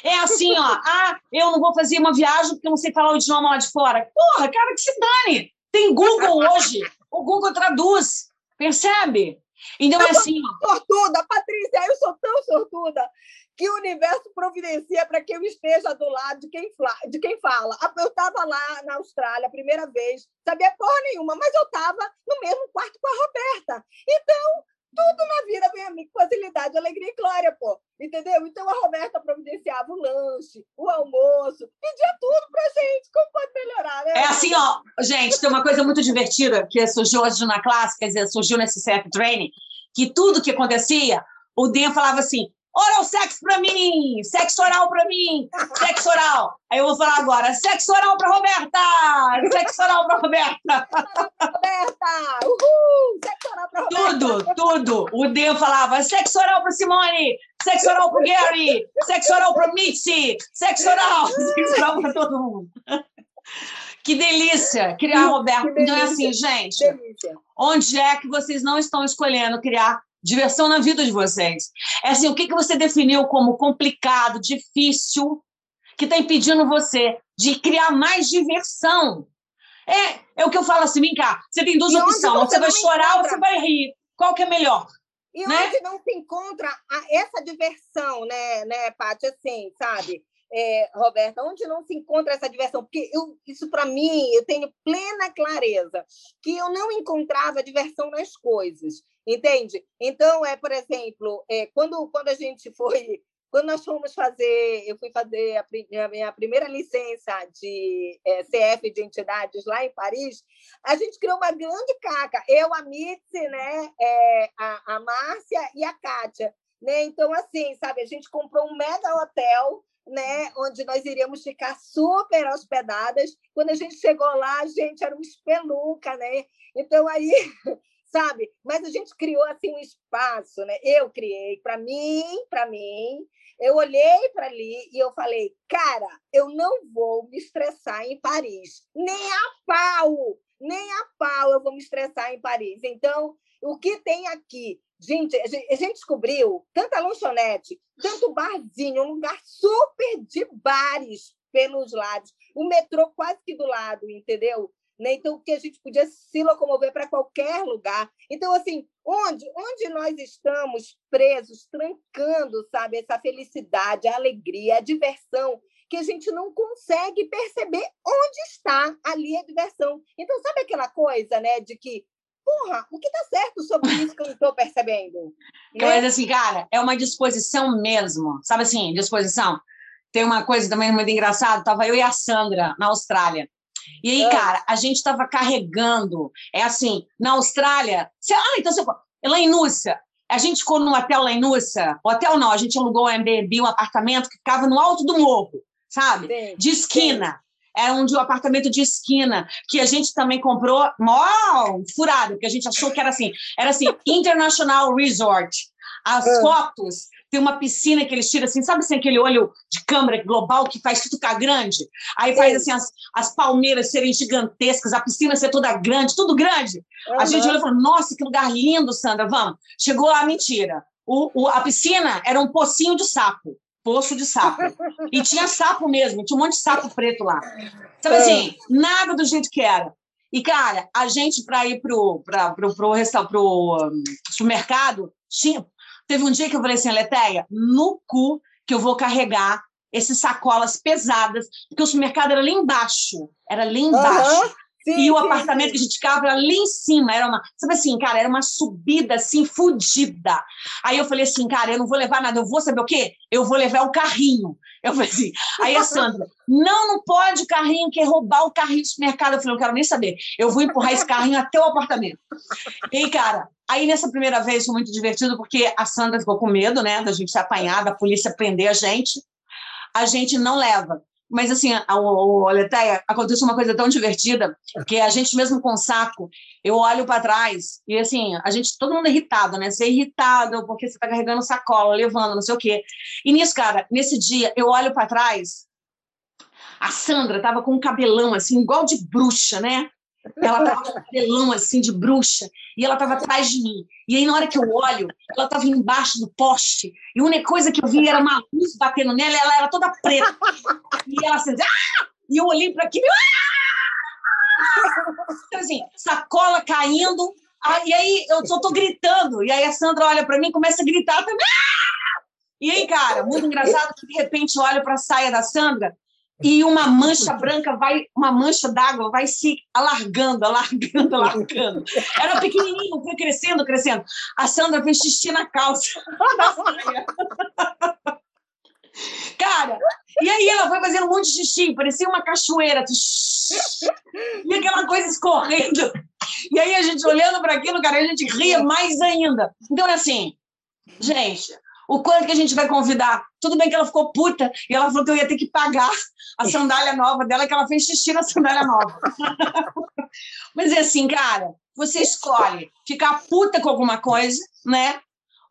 É assim, ó, ah, eu não vou fazer uma viagem porque eu não sei falar o idioma lá de fora. Porra, cara, que se dane. Tem Google hoje. O Google traduz. Percebe? Então, é assim. Sortuda, Patrícia, eu sou tão sortuda que o universo providencia para que eu esteja do lado de quem, de quem fala. Eu estava lá na Austrália a primeira vez, sabia porra nenhuma, mas eu estava no mesmo quarto com a Roberta. Então, tudo na vida vem a mim com facilidade, alegria e glória, pô. Entendeu? Então a Roberta providenciava o lanche, o almoço, pedia tudo pra gente. Como pode melhorar, né? É assim, ó, gente, tem uma coisa muito divertida que surgiu hoje na classe, quer dizer, surgiu nesse CF Training, que tudo que acontecia, o Dan falava assim: Oral sexo para mim, sexo oral para mim, sexo oral. Aí eu vou falar agora, sexo oral para Roberta, sexo oral para Roberta. Roberta, uhul, sexo oral para Roberta. Tudo, tudo. O Deus falava, sexo oral para Simone, sexo oral para Gary, sexo oral para Mitzi, sexo oral, sexo oral para todo mundo. Que delícia criar Roberto. Então é assim, gente. Delícia. Onde é que vocês não estão escolhendo criar diversão na vida de vocês. É assim, o que, que você definiu como complicado, difícil, que está impedindo você de criar mais diversão. É, é o que eu falo assim, vem cá, você tem duas opções, você, você vai chorar encontra... ou você vai rir. Qual que é melhor? E né? onde não se encontra essa diversão, né, né, Paty, assim, sabe? É, Roberta, onde não se encontra essa diversão? Porque eu, isso, para mim, eu tenho plena clareza que eu não encontrava diversão nas coisas, entende? Então, é, por exemplo, é, quando, quando a gente foi quando nós fomos fazer, eu fui fazer a, minha primeira licença de é, CF de entidades lá em Paris, a gente criou uma grande caca. Eu, a Mitzi, né, é, a, a Márcia e a Kátia. Né? Então, assim, sabe, a gente comprou um mega hotel né, onde nós iríamos ficar super hospedadas. Quando a gente chegou lá, a gente era um espelunca, né? Então aí, sabe? Mas a gente criou assim um espaço, né? Eu criei para mim, para mim, eu olhei para ali e eu falei, cara, eu não vou me estressar em Paris. Nem a pau, nem a pau eu vou me estressar em Paris. Então, o que tem aqui? Gente, a gente descobriu tanta lanchonete, tanto barzinho, um lugar super de bares pelos lados, o metrô quase que do lado, entendeu? Né? Então, que a gente podia se locomover para qualquer lugar. Então, assim, onde, onde nós estamos presos, trancando, sabe, essa felicidade, a alegria, a diversão, que a gente não consegue perceber onde está ali a diversão. Então, sabe aquela coisa, né, de que porra, o que está certo sobre isso que eu não estou percebendo? Né? Mas assim, cara, é uma disposição mesmo. Sabe assim, disposição? Tem uma coisa também muito engraçada, tava eu e a Sandra na Austrália. E aí, é. cara, a gente estava carregando. É assim, na Austrália. Você, ah, então você. Lá em Núcia. A gente ficou num hotel lá em Núcia. Hotel não, a gente alugou um Airbnb, um apartamento que ficava no alto do morro, sabe? Sim. De esquina. Sim. Era um de um apartamento de esquina, que a gente também comprou, mó furado, porque a gente achou que era assim, era assim, International Resort. As é. fotos tem uma piscina que eles tiram assim, sabe assim, aquele olho de câmera global que faz tudo ficar grande? Aí faz assim, as, as palmeiras serem gigantescas, a piscina ser toda grande, tudo grande. Uhum. A gente olhou e falou, nossa, que lugar lindo, Sandra, vamos. Chegou lá, mentira. O, o, a piscina era um pocinho de sapo, poço de sapo. E tinha sapo mesmo, tinha um monte de sapo preto lá. Sabe assim, nada do jeito que era. E, cara, a gente, para ir pro, pra, pro, pro, pro, pro um, supermercado, tinha, Teve um dia que eu falei assim, Letéia, no cu que eu vou carregar essas sacolas pesadas, porque o supermercado era lá embaixo. Era lá embaixo. Uhum. Sim, e o sim, apartamento sim. que a gente ficava era lá em cima, era uma, sabe assim, cara, era uma subida assim, fodida. Aí eu falei assim, cara, eu não vou levar nada, eu vou saber o quê? Eu vou levar o carrinho. Eu falei assim, aí a Sandra, não, não pode carrinho, quer roubar o carrinho do supermercado. Eu falei, não quero nem saber, eu vou empurrar esse carrinho até o apartamento. E cara, aí nessa primeira vez foi muito divertido, porque a Sandra ficou com medo, né, da gente ser apanhada, a polícia prender a gente. A gente não leva. Mas, assim, Leteia, aconteceu uma coisa tão divertida, que a gente mesmo com saco, eu olho para trás e, assim, a gente, todo mundo irritado, né? Você é irritado porque você está carregando sacola, levando, não sei o quê. E nisso, cara, nesse dia, eu olho para trás, a Sandra tava com um cabelão, assim, igual de bruxa, né? Ela tava com cabelão assim de bruxa e ela tava atrás de mim. E aí, na hora que eu olho, ela tava embaixo do poste. E a única coisa que eu vi era uma luz batendo nela, ela era toda preta. E ela assim, ah! E eu olhei para aquilo. Ah! Então, assim, sacola caindo. Ah, e aí eu só tô gritando. E aí a Sandra olha para mim e começa a gritar também. Ah! E aí, cara, muito engraçado que de repente eu olho para a saia da Sandra e uma mancha branca vai, uma mancha d'água vai se alargando, alargando, alargando. Era pequenininho, foi crescendo, crescendo. A Sandra fez xixi na calça. Cara, e aí ela foi fazendo um monte de xixi, parecia uma cachoeira. E aquela coisa escorrendo. E aí a gente olhando para aquilo, cara, a gente ria mais ainda. Então, assim, gente, o quanto que a gente vai convidar. Tudo bem que ela ficou puta e ela falou que eu ia ter que pagar a sandália nova dela, que ela fez xixi na sandália nova. Mas é assim, cara, você escolhe ficar puta com alguma coisa, né?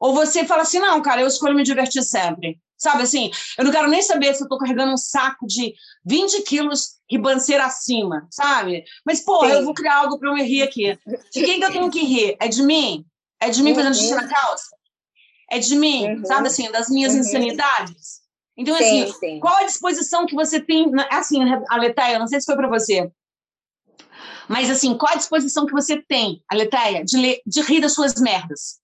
Ou você fala assim, não, cara, eu escolho me divertir sempre. Sabe assim, eu não quero nem saber se eu tô carregando um saco de 20 quilos ribanceira acima, sabe? Mas, pô, eu vou criar algo para eu me rir aqui. De quem que eu tenho que rir? É de mim? É de mim fazendo xixi na calça? É de mim, uhum. sabe assim, das minhas uhum. insanidades. Então, sim, assim, sim. qual a disposição que você tem? Assim, Aleteia, não sei se foi para você, mas assim, qual a disposição que você tem, Aleteia, de, ler, de rir das suas merdas?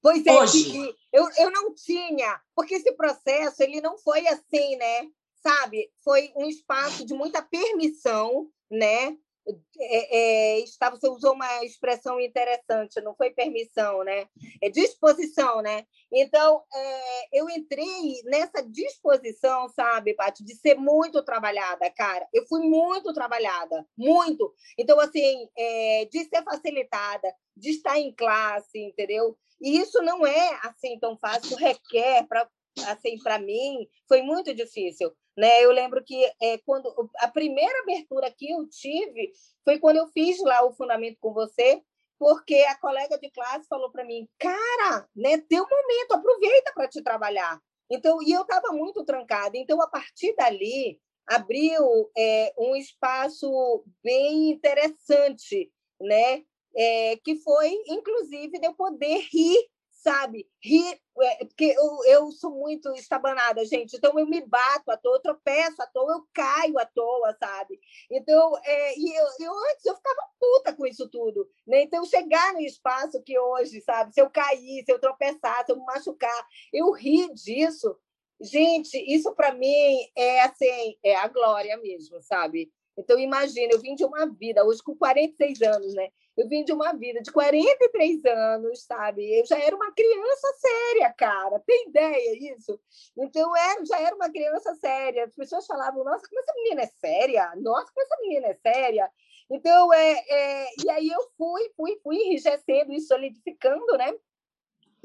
Pois é, Hoje. Eu, eu não tinha, porque esse processo ele não foi assim, né? Sabe? Foi um espaço de muita permissão, né? É, é, estava, você usou uma expressão interessante, não foi permissão, né? É disposição, né? Então, é, eu entrei nessa disposição, sabe, Paty, de ser muito trabalhada, cara. Eu fui muito trabalhada, muito. Então, assim, é, de ser facilitada, de estar em classe, entendeu? E isso não é assim tão fácil, requer para assim para mim foi muito difícil né? Eu lembro que é, quando a primeira abertura que eu tive foi quando eu fiz lá o fundamento com você, porque a colega de classe falou para mim, cara, né, teu momento, aproveita para te trabalhar. Então, e eu estava muito trancada. Então, a partir dali, abriu é, um espaço bem interessante, né? É, que foi, inclusive, de eu poder rir sabe? Rir, é, porque eu, eu sou muito estabanada, gente. Então eu me bato à toa, eu tropeço à toa, eu caio à toa, sabe? Então, é, e eu, eu antes eu ficava puta com isso tudo, né? Então chegar no espaço que hoje, sabe? Se eu cair, se eu tropeçar, se eu me machucar, eu ri disso. Gente, isso para mim é assim, é a glória mesmo, sabe? Então, imagina, eu vim de uma vida, hoje com 46 anos, né? Eu vim de uma vida de 43 anos, sabe? Eu já era uma criança séria, cara. Tem ideia isso? Então, eu já era uma criança séria. As pessoas falavam, nossa, como essa menina é séria? Nossa, como essa menina é séria? Então, é, é... e aí eu fui, fui, fui enrijecendo e solidificando, né?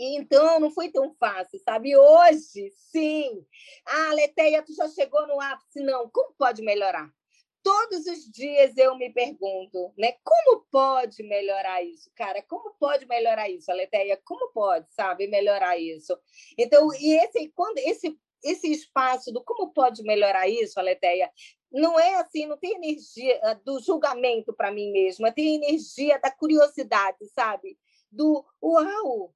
Então não foi tão fácil, sabe? Hoje, sim. Ah, Leteia, tu já chegou no ápice? Não. Como pode melhorar? Todos os dias eu me pergunto, né? Como pode melhorar isso, cara? Como pode melhorar isso, Aleteia? Como pode, sabe, melhorar isso? Então, e esse quando esse esse espaço do como pode melhorar isso, Aleteia, não é assim, não tem energia ah, do julgamento para mim mesma, tem energia da curiosidade, sabe? Do uau,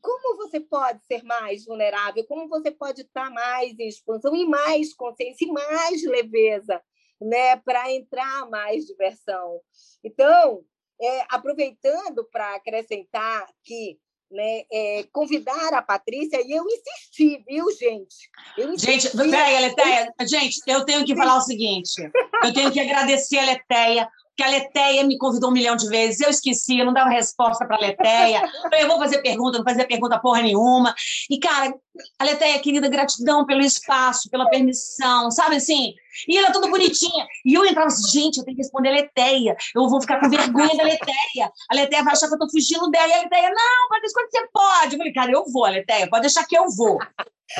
como você pode ser mais vulnerável? Como você pode estar mais em expansão e mais consciência e mais leveza? Né, para entrar mais diversão. Então, é, aproveitando para acrescentar que né, é, convidar a Patrícia e eu insisti, viu, gente? Eu insisti, gente, peraí, Letéia, gente, eu tenho que falar o seguinte: eu tenho que agradecer a Letéia que a Leteia me convidou um milhão de vezes, eu esqueci, eu não dava resposta para a Leteia, eu vou fazer pergunta, não fazer pergunta porra nenhuma. E, cara, a Leteia, querida, gratidão pelo espaço, pela permissão, sabe assim? E ela toda bonitinha. E eu entrava assim, gente, eu tenho que responder a Leteia, eu vou ficar com vergonha da Leteia. A Leteia vai achar que eu tô fugindo dela, e a Leteia, não, mas quando você pode. Eu falei, cara, eu vou, Leteia, pode deixar que eu vou.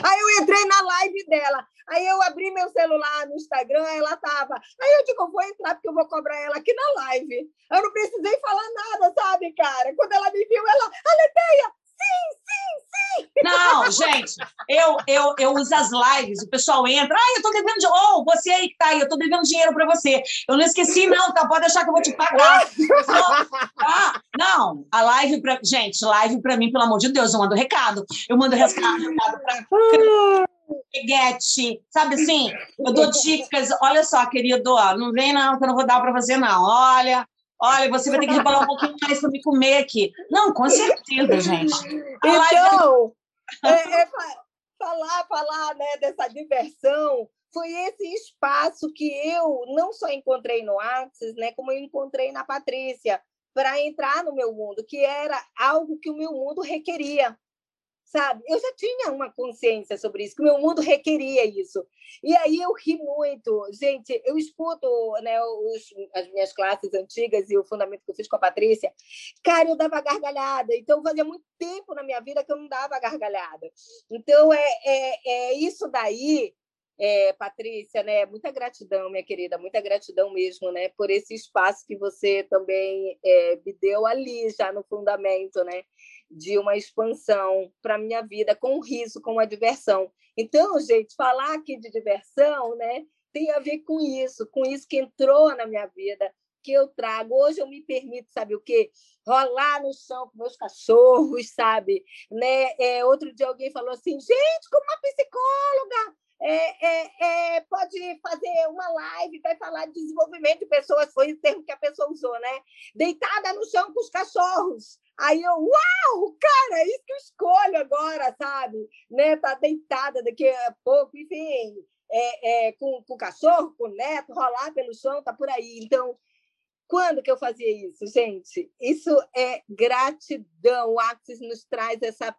Aí eu entrei na live dela. Aí eu abri meu celular no Instagram, ela tava. Aí eu digo, eu vou entrar porque eu vou cobrar ela aqui na live. Eu não precisei falar nada, sabe, cara? Quando ela me viu, ela, Aleteia, sim, sim, sim. Não, gente, eu, eu, eu uso as lives, o pessoal entra, ah, eu tô devendo dinheiro, oh, você aí que tá aí, eu tô devendo dinheiro para você. Eu não esqueci, não, tá? Pode deixar que eu vou te pagar. ah, não, a live para gente, live para mim, pelo amor de Deus, eu mando recado. Eu mando recado, recado pra peguete, sabe assim? Eu dou dicas. Olha só, querido, não vem não, que eu não vou dar para você, não. Olha, Olha, você vai ter que rebolar um pouquinho mais para me comer aqui. Não, com certeza, gente. então, é, é, falar, falar né, dessa diversão foi esse espaço que eu não só encontrei no Axis, né, como eu encontrei na Patrícia, para entrar no meu mundo, que era algo que o meu mundo requeria sabe? Eu já tinha uma consciência sobre isso, que o meu mundo requeria isso. E aí eu ri muito. Gente, eu escuto né, os, as minhas classes antigas e o fundamento que eu fiz com a Patrícia. Cara, eu dava gargalhada. Então, fazia muito tempo na minha vida que eu não dava gargalhada. Então, é, é, é isso daí é, Patrícia, né? Muita gratidão, minha querida, muita gratidão mesmo, né? Por esse espaço que você também é, me deu ali já no fundamento, né? De uma expansão para a minha vida com riso, com a diversão. Então, gente, falar aqui de diversão né, tem a ver com isso, com isso que entrou na minha vida, que eu trago. Hoje eu me permito, sabe o quê? Rolar no chão com meus cachorros, sabe? Né? É, outro dia alguém falou assim, gente, como uma psicóloga, é, é, é, pode fazer uma live, vai falar de desenvolvimento de pessoas, foi o termo que a pessoa usou, né? Deitada no chão com os cachorros. Aí eu, uau, cara, é isso que eu escolho agora, sabe? Né? Tá deitada daqui a pouco, enfim, é, é, com, com o cachorro, com o neto, rolar pelo chão, tá por aí. Então, quando que eu fazia isso, gente? Isso é gratidão. O Axis nos traz essa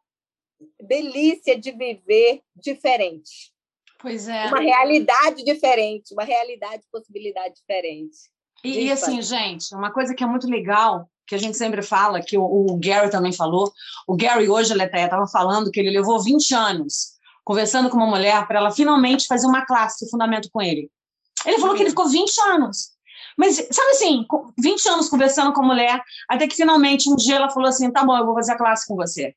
delícia de viver diferente. Pois é. Uma realidade diferente, uma realidade, possibilidade diferente. E, e assim, gente, uma coisa que é muito legal, que a gente sempre fala, que o, o Gary também falou, o Gary hoje, ele estava falando que ele levou 20 anos conversando com uma mulher para ela finalmente fazer uma classe de fundamento com ele. Ele falou que ele ficou 20 anos. Mas, sabe assim, 20 anos conversando com a mulher, até que finalmente um dia ela falou assim: tá bom, eu vou fazer a classe com você.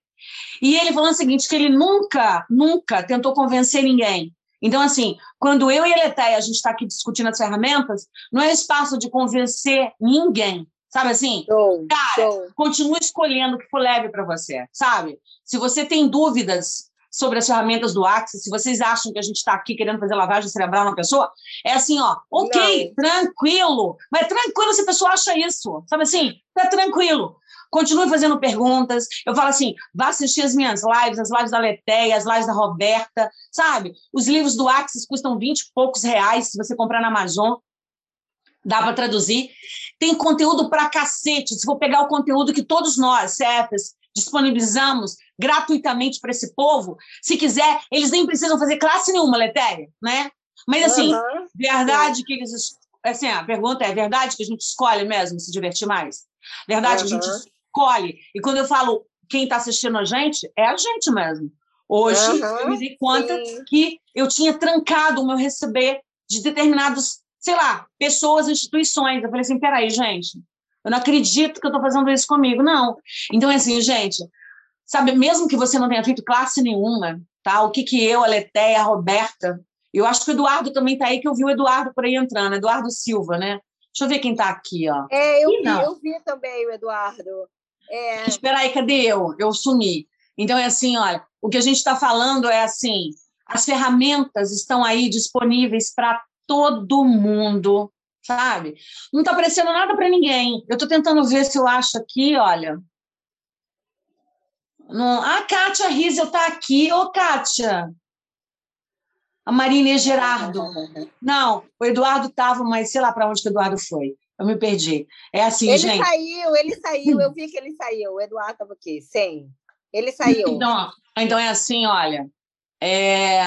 E ele falou o seguinte: que ele nunca, nunca tentou convencer ninguém. Então, assim, quando eu e a Letéia, a gente está aqui discutindo as ferramentas, não é espaço de convencer ninguém. Sabe assim? Show, cara, show. continue escolhendo o que for leve para você, sabe? Se você tem dúvidas sobre as ferramentas do Axis, se vocês acham que a gente está aqui querendo fazer lavagem cerebral na pessoa, é assim, ó, ok, não. tranquilo, mas tranquilo se a pessoa acha isso, sabe assim? Tá tranquilo. Continue fazendo perguntas. Eu falo assim: vá assistir as minhas lives, as lives da Letéia, as lives da Roberta, sabe? Os livros do Axis custam 20 e poucos reais se você comprar na Amazon. Dá para traduzir. Tem conteúdo para cacete. Se for pegar o conteúdo que todos nós, CEFES, disponibilizamos gratuitamente para esse povo, se quiser, eles nem precisam fazer classe nenhuma, Letéia, né? Mas, assim, uhum. verdade que eles. Assim, a pergunta é: verdade que a gente escolhe mesmo se divertir mais? Verdade, uhum. a gente escolhe. E quando eu falo quem está assistindo a gente, é a gente mesmo. Hoje uhum, eu me dei conta sim. que eu tinha trancado o meu receber de determinados, sei lá, pessoas, instituições. Eu falei assim: peraí, gente, eu não acredito que eu estou fazendo isso comigo. Não. Então, é assim, gente, sabe, mesmo que você não tenha feito classe nenhuma, tá? O que, que eu, a Letéia, a Roberta, eu acho que o Eduardo também está aí, que eu vi o Eduardo por aí entrando, Eduardo Silva, né? Deixa eu ver quem está aqui, ó. É, eu, vi, eu vi também o Eduardo. É... Espera aí, cadê eu? Eu sumi. Então, é assim, olha, o que a gente está falando é assim, as ferramentas estão aí disponíveis para todo mundo, sabe? Não está aparecendo nada para ninguém. Eu estou tentando ver se eu acho aqui, olha. Não... Ah, Kátia Riesel está aqui. Ô, Kátia! A Marina Gerardo. Não, o Eduardo estava, mas sei lá para onde que o Eduardo foi. Eu me perdi. É assim, ele gente. Ele saiu, ele saiu. Eu vi que ele saiu. O Eduardo estava aqui, sem. Ele saiu. Então, então é assim, olha. É...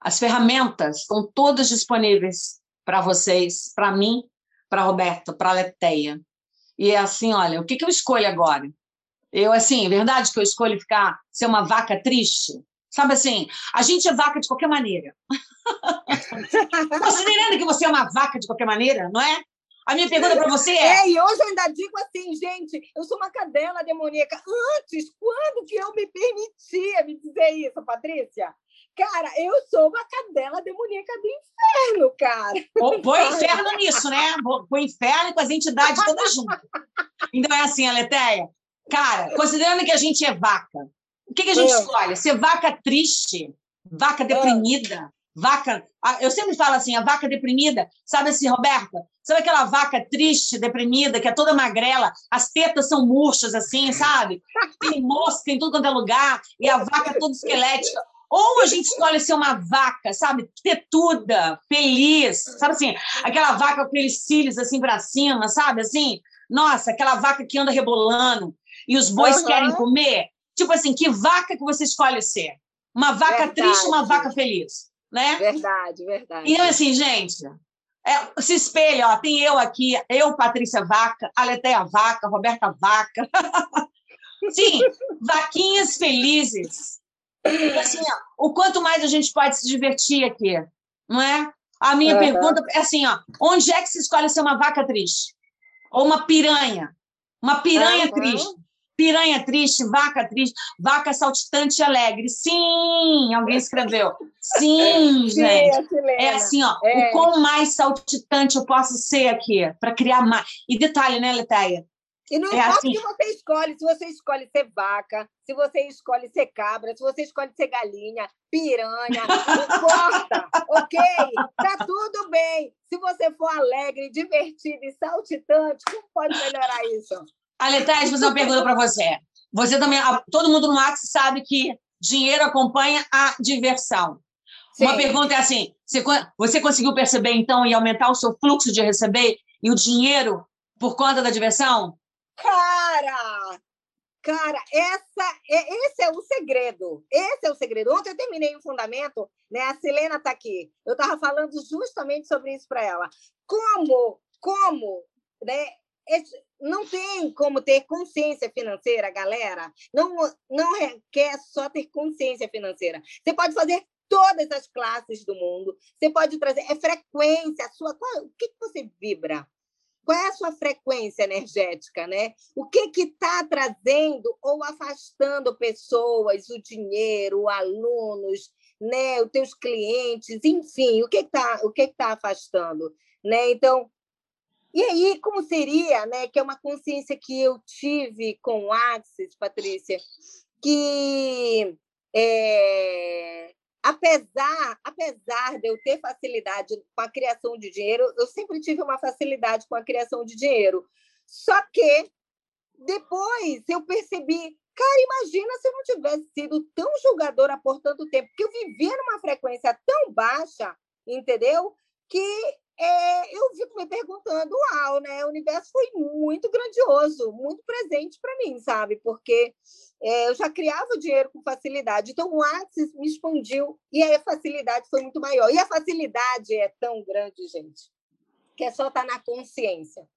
As ferramentas estão todas disponíveis para vocês, para mim, para Roberta, para Leteia. E é assim, olha, o que, que eu escolho agora? Eu, assim, verdade que eu escolho ficar, ser uma vaca triste? Sabe assim, a gente é vaca de qualquer maneira. Considerando que você é uma vaca de qualquer maneira, não é? A minha pergunta para você é... é. E hoje eu ainda digo assim, gente, eu sou uma cadela demoníaca. Antes, quando que eu me permitia me dizer isso, Patrícia? Cara, eu sou uma cadela demoníaca do inferno, cara. Põe inferno nisso, né? Põe inferno com as entidades todas juntas. Então é assim, Aleteia. Cara, considerando que a gente é vaca, o que, que a gente é. escolhe? Ser vaca triste, vaca deprimida, vaca. Eu sempre falo assim, a vaca deprimida, sabe assim, Roberta? Sabe aquela vaca triste, deprimida, que é toda magrela, as tetas são murchas, assim, sabe? Tem mosca em tudo quanto é lugar, e a vaca toda esquelética. Ou a gente escolhe ser uma vaca, sabe? Tetuda, feliz, sabe assim? Aquela vaca com aqueles cílios assim para cima, sabe? Assim, nossa, aquela vaca que anda rebolando e os bois uhum. querem comer. Tipo assim, que vaca que você escolhe ser? Uma vaca verdade. triste, uma vaca feliz, né? Verdade, verdade. Então, assim, gente, é, se espelha, ó, tem eu aqui, eu, Patrícia Vaca, a Letéia Vaca, Roberta Vaca. Sim, vaquinhas felizes. E assim, ó, o quanto mais a gente pode se divertir aqui, não é? A minha uhum. pergunta é assim, ó, onde é que se escolhe ser uma vaca triste? Ou uma piranha? Uma piranha uhum. triste. Piranha triste, vaca triste, vaca saltitante e alegre. Sim, alguém escreveu. Sim, gente. é assim, ó. É. O quão mais saltitante eu posso ser aqui para criar mais. E detalhe, né, Letéia? E não é importa assim. o que você escolhe, se você escolhe ser vaca, se você escolhe ser cabra, se você escolhe ser galinha, piranha, não importa, ok? Tá tudo bem. Se você for alegre, divertido e saltitante, como pode melhorar isso? Vou fazer uma pergunta para você. Você também, todo mundo no Max sabe que dinheiro acompanha a diversão. Sim. Uma pergunta é assim: você conseguiu perceber então e aumentar o seu fluxo de receber e o dinheiro por conta da diversão? Cara, cara, essa, é, esse é o segredo. Esse é o segredo. Ontem eu terminei o fundamento, né? A Selena está aqui. Eu estava falando justamente sobre isso para ela. Como, como, né? Não tem como ter consciência financeira, galera. Não, não requer só ter consciência financeira. Você pode fazer todas as classes do mundo. Você pode trazer é frequência, a sua, qual, o que, que você vibra? Qual é a sua frequência energética, né? O que que está trazendo ou afastando pessoas, o dinheiro, alunos, né? Os teus clientes, enfim, o que está o que está afastando, né? Então, e aí como seria, né? Que é uma consciência que eu tive com o Axis, Patrícia, que é, apesar, apesar de eu ter facilidade com a criação de dinheiro, eu sempre tive uma facilidade com a criação de dinheiro. Só que depois eu percebi, cara, imagina se eu não tivesse sido tão julgadora por tanto tempo, porque eu vivia numa frequência tão baixa, entendeu? Que é, eu fico me perguntando, uau, né? O universo foi muito grandioso, muito presente para mim, sabe? Porque é, eu já criava dinheiro com facilidade. Então, o Axis me expandiu e aí a facilidade foi muito maior. E a facilidade é tão grande, gente, que é só estar tá na consciência.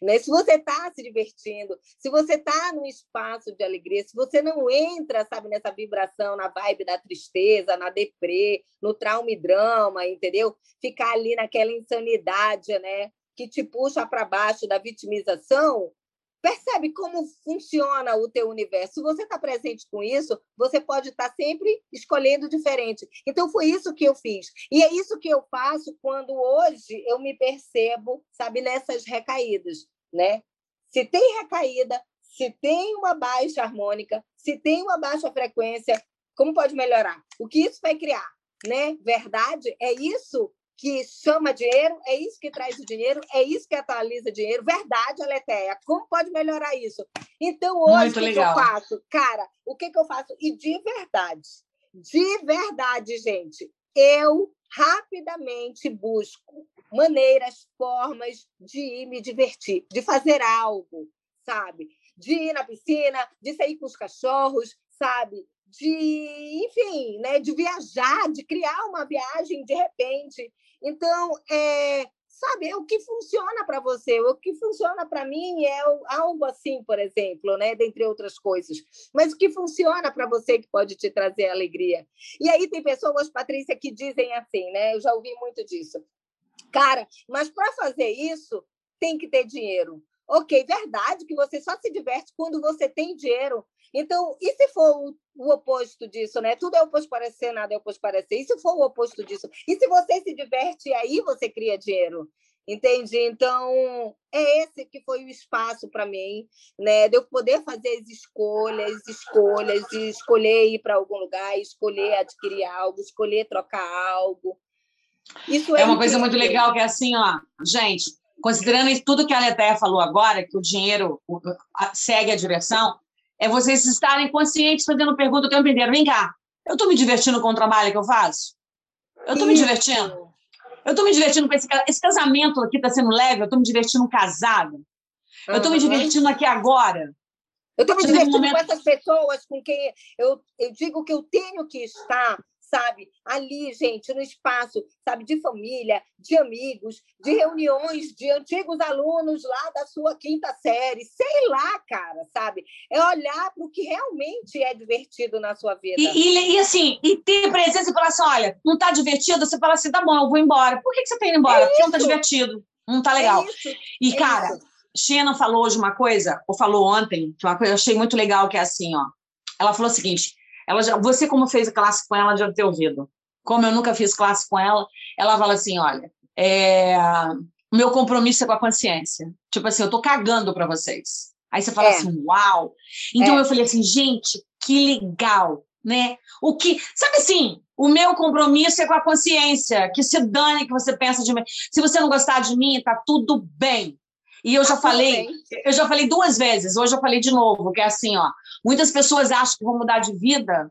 Né? Se você está se divertindo, se você está num espaço de alegria, se você não entra, sabe, nessa vibração, na vibe da tristeza, na deprê, no trauma e drama, entendeu? Ficar ali naquela insanidade, né? Que te puxa para baixo da vitimização, Percebe como funciona o teu universo. Se você está presente com isso, você pode estar tá sempre escolhendo diferente. Então, foi isso que eu fiz. E é isso que eu faço quando hoje eu me percebo, sabe, nessas recaídas, né? Se tem recaída, se tem uma baixa harmônica, se tem uma baixa frequência, como pode melhorar? O que isso vai criar? Né? Verdade é isso que chama dinheiro, é isso que traz o dinheiro, é isso que atualiza dinheiro. Verdade, Aleteia. Como pode melhorar isso? Então, hoje, o que, que, eu faço? Cara, o que, que eu faço? E de verdade, de verdade, gente, eu rapidamente busco maneiras, formas de ir me divertir, de fazer algo, sabe? De ir na piscina, de sair com os cachorros, sabe? De, enfim, né? de viajar, de criar uma viagem de repente. Então, é, sabe, é o que funciona para você, o que funciona para mim é algo assim, por exemplo, né, dentre outras coisas. Mas o que funciona para você que pode te trazer alegria? E aí tem pessoas, Patrícia, que dizem assim, né? Eu já ouvi muito disso. Cara, mas para fazer isso tem que ter dinheiro. Ok, verdade que você só se diverte quando você tem dinheiro. Então, e se for o, oposto disso, né? Tudo é oposto parecer, nada é oposto parecer. E se for o oposto disso? E se você se diverte, aí você cria dinheiro. Entende? Então, é esse que foi o espaço para mim, né? De eu poder fazer as escolhas, escolhas, de escolher ir para algum lugar, escolher adquirir algo, escolher trocar algo. Isso é, é uma coisa muito legal que é assim, ó, gente, considerando tudo que a Letéia falou agora, que o dinheiro segue a diversão, é vocês estarem conscientes fazendo pergunta o tempo inteiro. Vem cá, eu estou me divertindo com o trabalho que eu faço? Eu estou me divertindo? Eu estou me divertindo com esse, esse casamento aqui está sendo leve? Eu estou me divertindo casada? Eu estou me divertindo aqui agora? Eu estou me divertindo um momento... com essas pessoas com quem eu, eu digo que eu tenho que estar sabe? Ali, gente, no espaço, sabe, de família, de amigos, de reuniões de antigos alunos lá da sua quinta série, sei lá, cara, sabe? É olhar para o que realmente é divertido na sua vida. E, e, e, assim, e ter presença e falar assim: olha, não está divertido? Você fala assim: tá bom, eu vou embora. Por que, que você está indo embora? É Porque não está divertido, não está legal. É isso, e, é cara. Isso. Xena falou hoje uma coisa, ou falou ontem, que uma coisa eu achei muito legal, que é assim, ó. Ela falou o seguinte: ela já, você, como fez classe com ela, já deve ter ouvido. Como eu nunca fiz classe com ela, ela fala assim: olha, é, o meu compromisso é com a consciência. Tipo assim, eu tô cagando para vocês. Aí você fala é. assim, uau! Então é. eu falei assim, gente, que legal, né? O que, sabe assim, o meu compromisso é com a consciência, que se dane que você pensa de mim. Se você não gostar de mim, tá tudo bem. E eu já tá falei, eu já falei duas vezes, hoje eu falei de novo, que é assim, ó, muitas pessoas acham que vão mudar de vida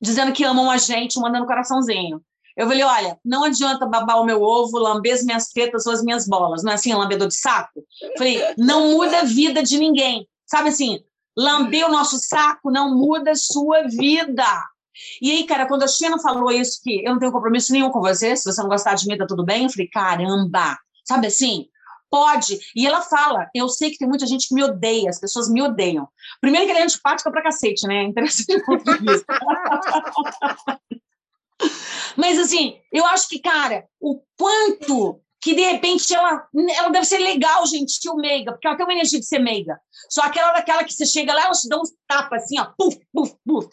dizendo que amam a gente, mandando coraçãozinho. Eu falei, olha, não adianta babar o meu ovo, lamber as minhas tetas ou as minhas bolas. Não é assim, lambedor de saco? Falei, não muda a vida de ninguém. Sabe assim, lamber o nosso saco não muda a sua vida. E aí, cara, quando a China falou isso, que eu não tenho compromisso nenhum com você, se você não gostar de mim, tá tudo bem, eu falei, caramba, sabe assim? Pode. E ela fala, eu sei que tem muita gente que me odeia, as pessoas me odeiam. Primeiro que ela é antipática pra cacete, né? Interessante ponto de vista. Mas, assim, eu acho que, cara, o quanto que, de repente, ela, ela deve ser legal, gentil, meiga, porque ela tem uma energia de ser meiga. Só aquela daquela que você chega lá, ela te dá uns tapas, assim, ó, puf, puf, puf.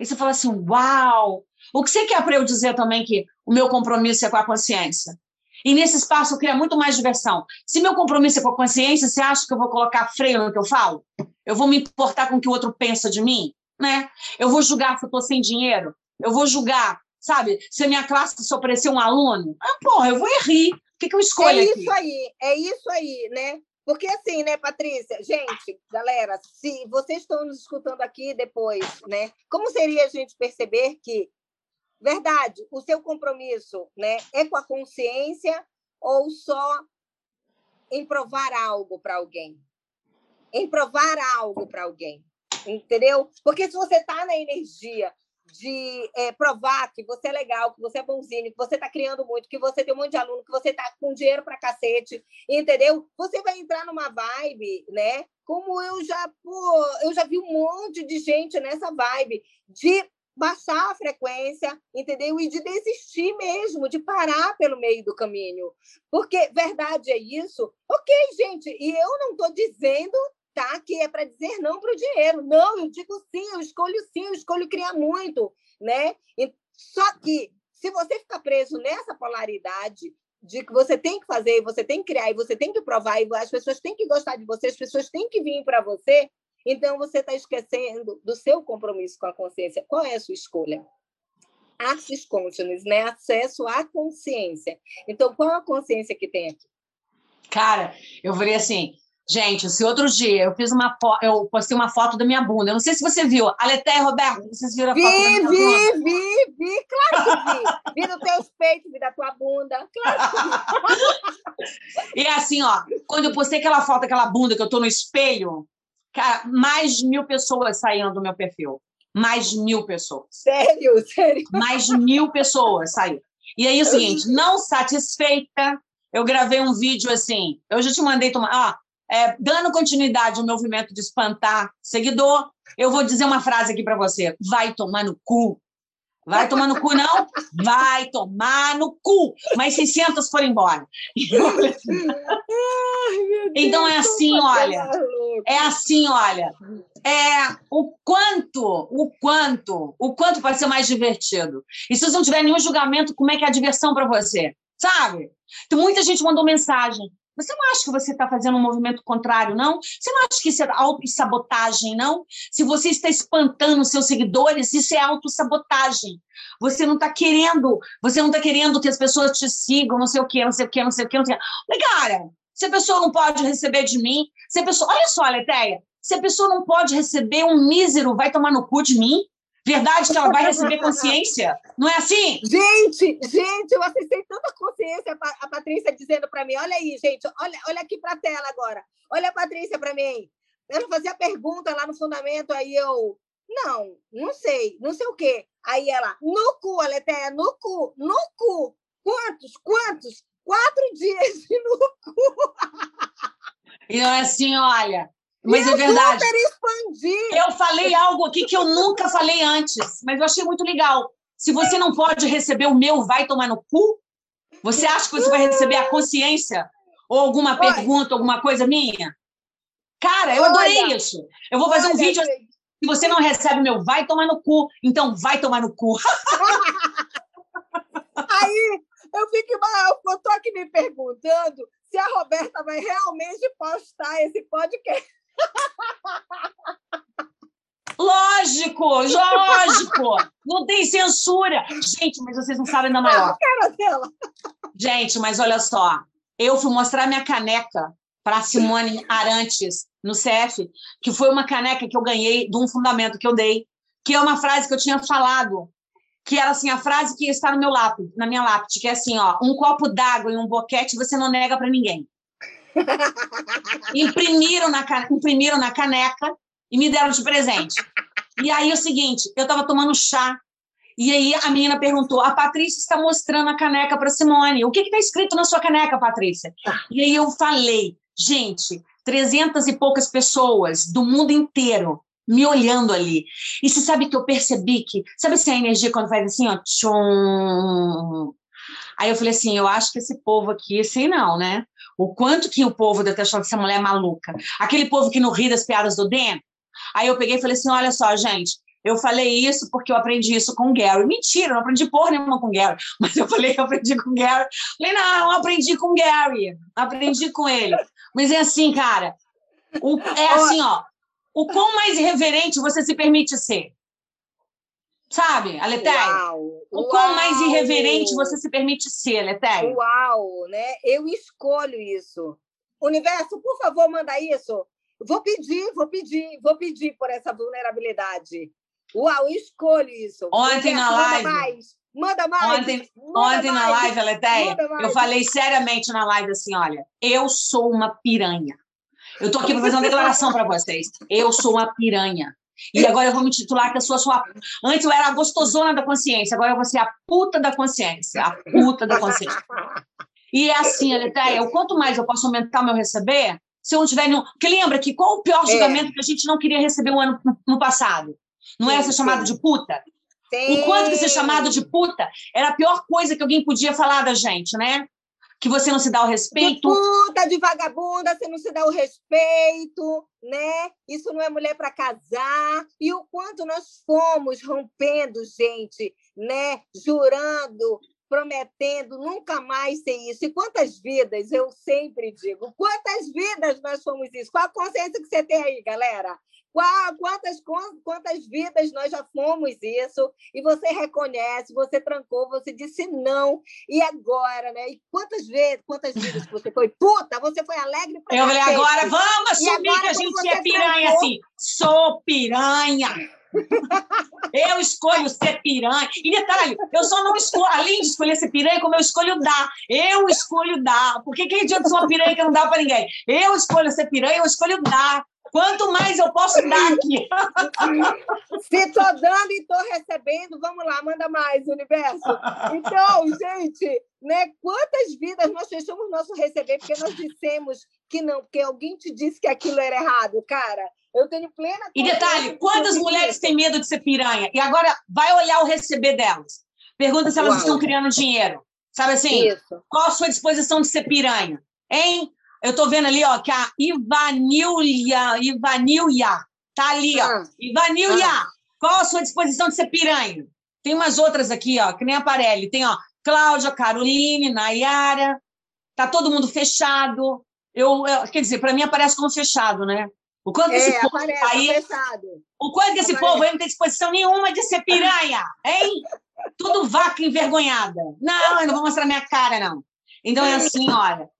Aí você fala assim, uau! O que você quer para eu dizer também que o meu compromisso é com a consciência? E nesse espaço eu queria muito mais diversão. Se meu compromisso é com a consciência, você acha que eu vou colocar freio no que eu falo? Eu vou me importar com o que o outro pensa de mim? Né? Eu vou julgar se eu estou sem dinheiro? Eu vou julgar sabe? Se a minha classe só aparecer um aluno, ah, porra, eu vou rir. O que, que eu escolho? É isso aí, é isso aí, né? Porque assim, né, Patrícia? Gente, galera, se vocês estão nos escutando aqui depois, né? Como seria a gente perceber que, verdade, o seu compromisso, né, é com a consciência ou só em provar algo para alguém? Em provar algo para alguém, entendeu? Porque se você está na energia de é, provar que você é legal, que você é bonzinho, que você está criando muito, que você tem um monte de aluno, que você está com dinheiro para cacete, entendeu? Você vai entrar numa vibe, né? Como eu já, pô, eu já vi um monte de gente nessa vibe de baixar a frequência, entendeu? E de desistir mesmo, de parar pelo meio do caminho. Porque verdade é isso. Ok, gente, e eu não estou dizendo tá? Que é para dizer não para o dinheiro. Não, eu digo sim, eu escolho sim, eu escolho criar muito, né? E, só que se você ficar preso nessa polaridade de que você tem que fazer, você tem que criar, e você tem que provar, e as pessoas têm que gostar de você, as pessoas têm que vir para você, então você está esquecendo do seu compromisso com a consciência. Qual é a sua escolha? Access consciousness, né? Acesso à consciência. Então, qual a consciência que tem aqui? Cara, eu falei assim, Gente, esse outro dia eu fiz uma eu postei uma foto da minha bunda. Eu não sei se você viu. Aleté e Roberto, vocês viram a vi, foto? Vi, vi, vi, vi, claro que vi. Vi nos teus peitos, vi da tua bunda. Claro que vi. E assim, ó, quando eu postei aquela foto, aquela bunda que eu tô no espelho, cara, mais de mil pessoas saíram do meu perfil. Mais de mil pessoas. Sério, sério. Mais de mil pessoas saíram. E aí, é o seguinte, não satisfeita, eu gravei um vídeo assim. Eu já te mandei tomar. Ah, é, dando continuidade ao movimento de espantar seguidor, eu vou dizer uma frase aqui para você: vai tomar no cu. Vai tomar no cu, não? Vai tomar no cu. Mas 600 foram embora. então é assim, olha. É assim, olha. É o quanto, o quanto, o quanto pode ser mais divertido. E se você não tiver nenhum julgamento, como é que é a diversão para você? Sabe? Então, muita gente mandou mensagem. Você não acha que você está fazendo um movimento contrário, não? Você não acha que isso é autossabotagem, não? Se você está espantando seus seguidores, isso é autossabotagem. Você não está querendo, você não está querendo que as pessoas te sigam, não sei o quê, não sei o quê, não sei o quê, não sei o quê. Mas, cara, se a pessoa não pode receber de mim, se a pessoa. Olha só, Letéia, se a pessoa não pode receber um mísero, vai tomar no cu de mim, Verdade que ela vai receber consciência? Não é assim? Gente, gente, eu acessei tanta consciência, a Patrícia dizendo para mim: olha aí, gente, olha, olha aqui para a tela agora. Olha a Patrícia para mim. Eu fazia pergunta lá no fundamento, aí eu. Não, não sei, não sei o quê. Aí ela, no cu, Aleteia, no cu, no cu. Quantos? Quantos? Quatro dias no cu. E eu assim, olha, mas é verdade. Eu falei algo aqui que eu nunca falei antes, mas eu achei muito legal. Se você não pode receber o meu, vai tomar no cu? Você acha que você vai receber a consciência? Ou alguma pergunta, alguma coisa minha? Cara, eu adorei Olha. isso. Eu vou fazer Olha, um vídeo. Assim, se você não recebe o meu, vai tomar no cu. Então, vai tomar no cu. Aí, eu fico, eu tô aqui me perguntando se a Roberta vai realmente postar esse podcast. Lógico, lógico. Não tem censura. Gente, mas vocês não sabem da maior. Gente, mas olha só. Eu fui mostrar minha caneca para Simone Arantes no CF, que foi uma caneca que eu ganhei de um fundamento que eu dei, que é uma frase que eu tinha falado, que era assim, a frase que está no meu lápis, na minha lápide, que é assim, ó, um copo d'água e um boquete você não nega para ninguém. imprimiram, na, imprimiram na caneca e me deram de presente. E aí é o seguinte, eu estava tomando chá e aí a menina perguntou: a Patrícia está mostrando a caneca para Simone. O que está escrito na sua caneca, Patrícia? Ah. E aí eu falei, gente, trezentas e poucas pessoas do mundo inteiro me olhando ali. E você sabe que eu percebi que, sabe assim, a energia quando faz assim, ó, tchum. Aí eu falei assim, eu acho que esse povo aqui, assim não, né? O quanto que o povo que essa mulher é maluca. Aquele povo que não ri das piadas do Dan. Aí eu peguei e falei assim, olha só, gente, eu falei isso porque eu aprendi isso com o Gary. Mentira, eu não aprendi porra nenhuma com o Gary. Mas eu falei que eu aprendi com o Gary. Falei, não, eu aprendi com o Gary. Aprendi com ele. Mas é assim, cara. O, é assim, ó o quão mais irreverente você se permite ser. Sabe, Aletéia? O quão mais irreverente você se permite ser, Aletéia? Uau, né? Eu escolho isso. Universo, por favor, manda isso. Vou pedir, vou pedir, vou pedir por essa vulnerabilidade. Uau, escolho isso. Ontem Universo, na live. Manda mais. Manda mais. Ontem, manda ontem mais. na live, Aletéia, eu falei seriamente na live assim: olha, eu sou uma piranha. Eu estou aqui para fazer uma declaração para vocês. Eu sou uma piranha. E agora eu vou me titular que eu sou a sua. Antes eu era a gostosona da consciência, agora eu vou ser a puta da consciência. A puta da consciência. E é assim, Aletheia, o quanto mais eu posso aumentar o meu receber, se eu não tiver nenhum. Porque lembra que qual o pior é. julgamento é. que a gente não queria receber um ano no passado? Não era ser chamado de puta? Sim. O quanto que ser chamado de puta era a pior coisa que alguém podia falar da gente, né? Que você não se dá o respeito. Puta, de vagabunda, você não se dá o respeito, né? Isso não é mulher para casar. E o quanto nós fomos rompendo, gente, né? Jurando, prometendo nunca mais ser isso. E quantas vidas, eu sempre digo, quantas vidas nós fomos isso? Qual a consciência que você tem aí, galera? Quantas, quantas vidas nós já fomos isso, e você reconhece, você trancou, você disse não, e agora, né? E quantas vezes, quantas vidas você foi puta, você foi alegre para Eu falei, agora vamos assumir que a gente é piranha, trancou... assim, sou piranha. Eu escolho ser piranha. E detalhe, eu só não escolho, além de escolher ser piranha, como eu escolho dar. Eu escolho dar. Por que, que adianta ser uma piranha que não dá para ninguém? Eu escolho ser piranha, eu escolho dar. Quanto mais eu posso dar aqui? Se estou dando e estou recebendo, vamos lá, manda mais, universo. Então, gente, né, quantas vidas nós fechamos nosso receber porque nós dissemos que não, porque alguém te disse que aquilo era errado, cara. Eu tenho plena. E detalhe, quantas mulheres têm medo de ser piranha? E agora vai olhar o receber delas. Pergunta se elas Uau. estão criando dinheiro. Sabe assim? Isso. Qual a sua disposição de ser piranha? Hein? Eu estou vendo ali, ó, que a Ivanilha, Ivanilha, tá ali, ó. Ah. Ivanilha, ah. qual a sua disposição de ser piranha? Tem umas outras aqui, ó, que nem aparelho. Tem, ó, Cláudia, Caroline, Nayara. Tá todo mundo fechado. Eu, eu quer dizer, para mim aparece como fechado, né? O quanto é, esse povo aí, fechado. o quanto esse povo aí não tem disposição nenhuma de ser piranha, hein? Tudo vaca envergonhada. Não, eu não vou mostrar minha cara, não. Então é assim, olha,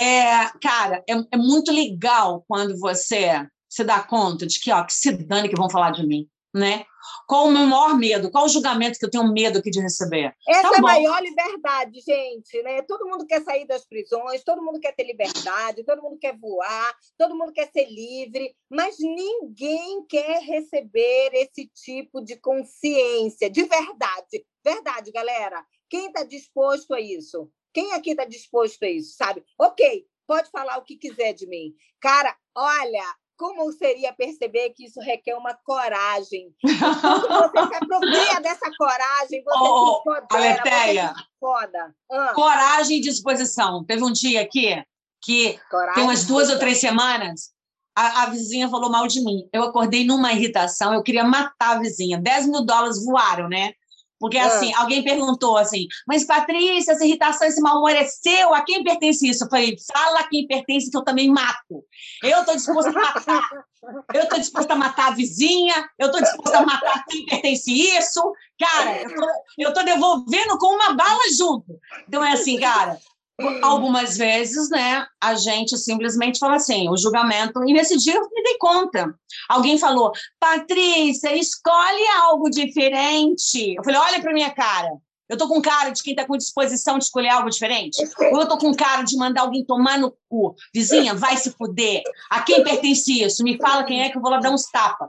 é, cara, é, é, muito legal quando você se dá conta de que, ó, que se dane que vão falar de mim, né? Qual o meu maior medo? Qual o julgamento que eu tenho medo aqui de receber? Essa tá é a maior liberdade, gente, né? Todo mundo quer sair das prisões, todo mundo quer ter liberdade, todo mundo quer voar, todo mundo quer ser livre, mas ninguém quer receber esse tipo de consciência, de verdade. Verdade, galera. Quem está disposto a isso? Quem aqui está disposto a isso, sabe? Ok, pode falar o que quiser de mim. Cara, olha, como seria perceber que isso requer uma coragem? Quando você se apropria dessa coragem, você oh, se empodera, Aleteia, você foda. Ah. Coragem e disposição. Teve um dia aqui que coragem, tem umas duas ou três semanas, a, a, vizinha falou mal de mim. Eu acordei numa irritação, eu queria matar a vizinha. 10 mil dólares voaram, né? Porque, ah. assim, alguém perguntou assim, mas Patrícia, essa irritação, esse mau humor é seu? A quem pertence isso? Eu falei, fala a quem pertence que eu também mato. Eu estou disposta a matar. Eu estou disposta a matar a vizinha, eu estou disposta a matar quem pertence isso. Cara, eu estou devolvendo com uma bala junto. Então, é assim, cara, algumas vezes, né, a gente simplesmente fala assim, o julgamento, e nesse dia eu me dei conta. Alguém falou, Patrícia, escolhe algo diferente. Eu falei, olha para minha cara. Eu tô com cara de quem tá com disposição de escolher algo diferente? Ou eu tô com cara de mandar alguém tomar no cu? Vizinha, vai se fuder. A quem pertence isso? Me fala quem é que eu vou lá dar uns tapas.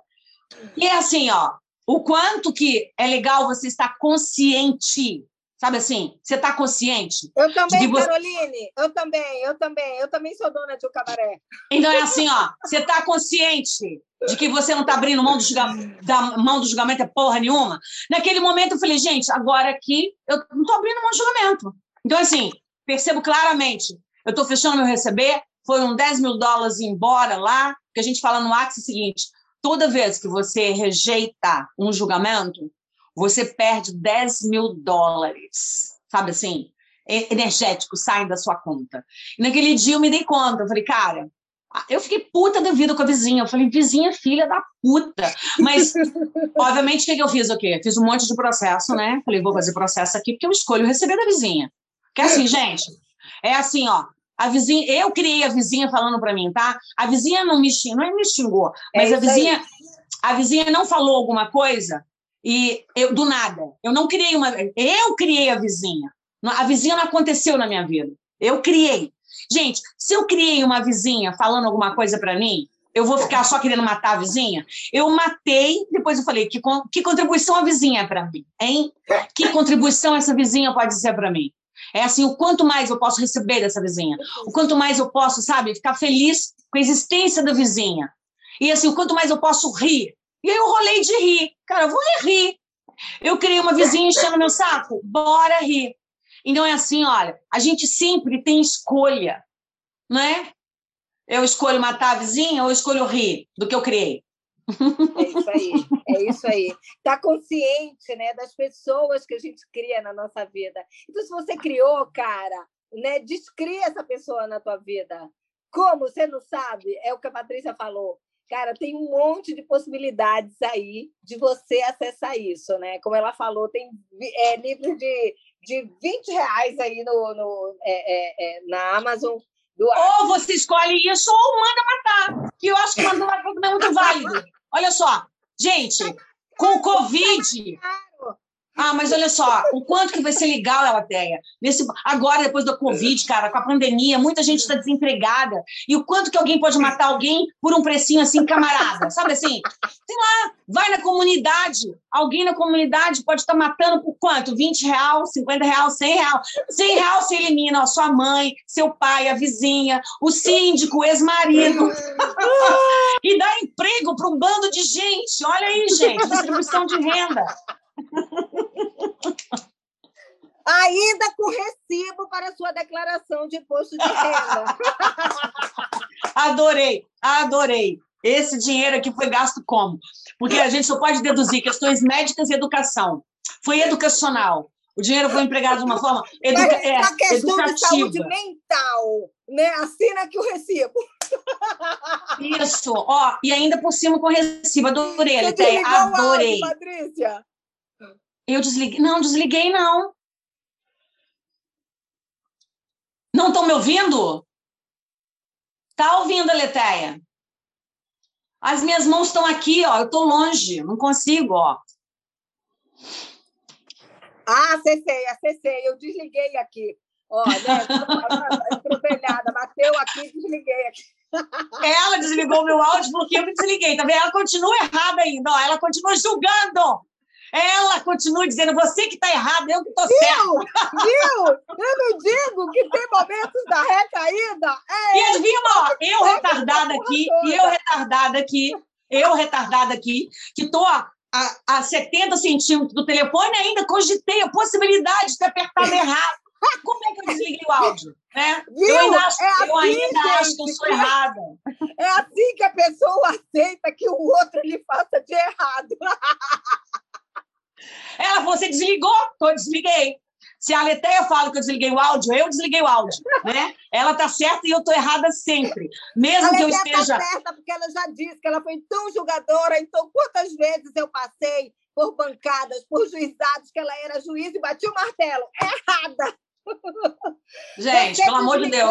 E é assim, ó, o quanto que é legal você estar consciente Sabe assim? Você está consciente? Eu também, você... Caroline. Eu também, eu também. Eu também sou dona de um cabaré. Então é assim, ó. Você está consciente de que você não está abrindo mão do, julgamento, da mão do julgamento é porra nenhuma? Naquele momento eu falei, gente, agora aqui eu não estou abrindo mão do julgamento. Então, assim, percebo claramente. Eu estou fechando meu receber, foram 10 mil dólares embora lá, que a gente fala no Axis o seguinte: toda vez que você rejeita um julgamento, você perde 10 mil dólares, sabe assim? Energético, saem da sua conta. E naquele dia eu me dei conta, eu falei, cara, eu fiquei puta da vida com a vizinha. Eu falei, vizinha, filha da puta. Mas, obviamente, o que, que eu fiz? O quê? Fiz um monte de processo, né? Falei, vou fazer processo aqui, porque eu escolho receber da vizinha. Que é assim, gente, é assim, ó. A vizinha, eu criei a vizinha falando para mim, tá? A vizinha não me xingou, não é me xingou, mas é a vizinha, aí. a vizinha não falou alguma coisa e eu, do nada, eu não criei uma. Eu criei a vizinha. A vizinha não aconteceu na minha vida. Eu criei. Gente, se eu criei uma vizinha falando alguma coisa para mim, eu vou ficar só querendo matar a vizinha? Eu matei, depois eu falei, que, que contribuição a vizinha é para mim? Hein? Que contribuição essa vizinha pode ser para mim? É assim, o quanto mais eu posso receber dessa vizinha, o quanto mais eu posso, sabe, ficar feliz com a existência da vizinha. E assim, o quanto mais eu posso rir e aí eu rolei de rir. Cara, eu vou rir. Eu criei uma vizinha enchendo meu saco. Bora rir. Então é assim, olha, a gente sempre tem escolha, não é? Eu escolho matar a vizinha ou eu escolho rir do que eu criei? É isso aí, é isso aí. Tá consciente, né, das pessoas que a gente cria na nossa vida. Então, se você criou, cara, né, descria essa pessoa na tua vida. Como você não sabe? É o que a Patrícia falou. Cara, tem um monte de possibilidades aí de você acessar isso, né? Como ela falou, tem é, livros de, de 20 reais aí no, no é, é, é na Amazon. Do ou você escolhe isso ou manda matar, que eu acho que manda matar não é muito válido. Olha só, gente, com o Covid, ah, mas olha só, o quanto que vai ser legal, Elateia. Nesse, agora, depois da Covid, cara, com a pandemia, muita gente está desempregada. E o quanto que alguém pode matar alguém por um precinho assim, camarada? Sabe assim? Sei lá, vai na comunidade. Alguém na comunidade pode estar tá matando por quanto? 20 real, 50 real, 100 real. 100 real você elimina a sua mãe, seu pai, a vizinha, o síndico, o ex-marido. e dá emprego para um bando de gente. Olha aí, gente, distribuição de renda. Ainda com recibo para sua declaração de imposto de renda. adorei, adorei. Esse dinheiro aqui foi gasto como? Porque a gente só pode deduzir questões médicas e educação. Foi educacional. O dinheiro foi empregado de uma forma educa é, a questão educativa. de saúde mental, né? Assina aqui o recibo. Isso, ó, e ainda por cima com recibo. Adorei, Letéia, adorei. Áudio, Patrícia. Eu desliguei. Não, desliguei, não. Não estão me ouvindo? Tá ouvindo, Letéia? As minhas mãos estão aqui, ó. Eu estou longe, não consigo, ó. Ah, acessei, acessei. Eu desliguei aqui. Ó, né? Atropelhada, bateu aqui, desliguei aqui. Ela desligou meu áudio porque eu me desliguei, tá vendo? Ela continua errada ainda, ó. Ela continua julgando. Ela continua dizendo, você que está errado, eu que estou certo. Viu? Eu não digo que tem momentos da recaída. É e adivinha, eu retardada aqui, e eu retardada aqui, eu retardada aqui, que estou a, a 70 centímetros do telefone ainda cogitei a possibilidade de ter apertado errado. Como é que eu desliguei o áudio? Né? Eu ainda, acho, é assim, eu ainda gente, acho que eu sou errada. É assim que a pessoa aceita que o outro lhe faça de errado. Ela falou: você desligou? Eu desliguei. Se a Leteia fala que eu desliguei o áudio, eu desliguei o áudio, né? Ela tá certa e eu tô errada sempre. Mesmo a que eu tá esteja. Tá certa porque ela já disse que ela foi tão julgadora, então quantas vezes eu passei por bancadas, por juizados, que ela era juiz e batia o martelo. Errada! Gente, pelo amor de Deus.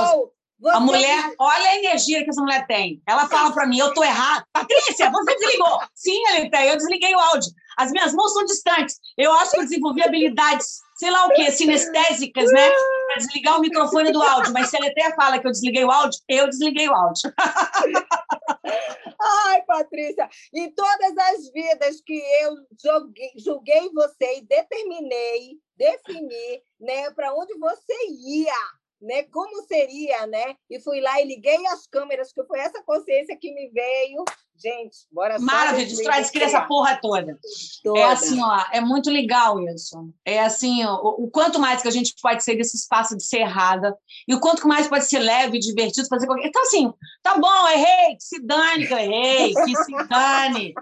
Você... A mulher, olha a energia que essa mulher tem. Ela fala para mim, eu tô errada. Patrícia, você desligou. Sim, Aleté, eu desliguei o áudio. As minhas mãos são distantes. Eu acho que eu desenvolvi habilidades, sei lá o quê, sinestésicas, né? Para desligar o microfone do áudio. Mas se a Aleté fala que eu desliguei o áudio, eu desliguei o áudio. Ai, Patrícia, em todas as vidas que eu joguei, julguei você e determinei, defini, né, para onde você ia, né, como seria, né? E fui lá e liguei as câmeras, que foi essa consciência que me veio Gente, bora Maravilha, destrói essa porra toda. toda. É assim, ó, é muito legal isso. É assim, ó, o, o, quanto mais que a gente pode ser desse espaço de ser errada, e o quanto mais pode ser leve, divertido, fazer qualquer. Então, assim, tá bom, errei, que se dane que eu errei, que se dane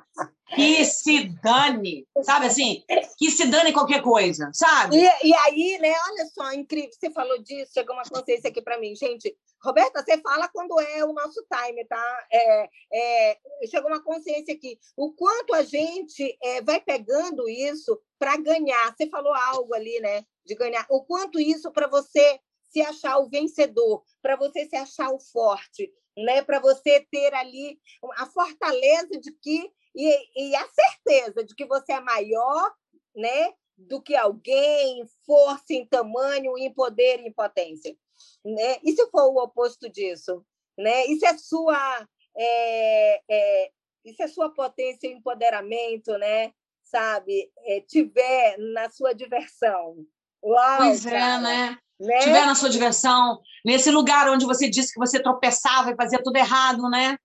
que se dane, sabe assim? Que se dane qualquer coisa, sabe? E, e aí, né, olha só, incrível, você falou disso, chegou uma consciência aqui para mim. Gente, Roberta, você fala quando é o nosso time, tá? É, é, chegou uma consciência aqui. O quanto a gente é, vai pegando isso para ganhar. Você falou algo ali, né? De ganhar. O quanto isso para você se achar o vencedor, para você se achar o forte, né? Para você ter ali a fortaleza de que e, e a certeza de que você é maior, né? Do que alguém, força em tamanho, em poder, em potência né? E se for o oposto disso, né? Isso é sua é, é, isso é sua potência e empoderamento, né? Sabe? É, tiver na sua diversão. Uau, pois é, cara. é, né? né? Tiver na sua diversão, nesse lugar onde você disse que você tropeçava e fazia tudo errado, né?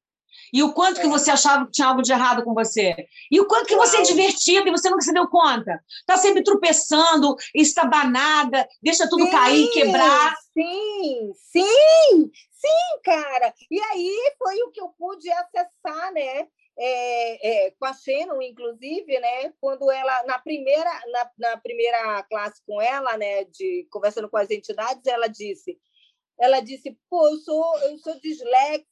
E o quanto é. que você achava que tinha algo de errado com você. E o quanto que você é divertido e você nunca se deu conta. Tá sempre tropeçando, estabanada, deixa tudo sim, cair, quebrar. Sim, sim, sim, cara. E aí foi o que eu pude acessar, né? É, é, com a Shannon, inclusive, né? Quando ela, na primeira, na, na primeira classe com ela, né? De conversando com as entidades, ela disse ela disse, pô, eu sou, eu sou dislexa,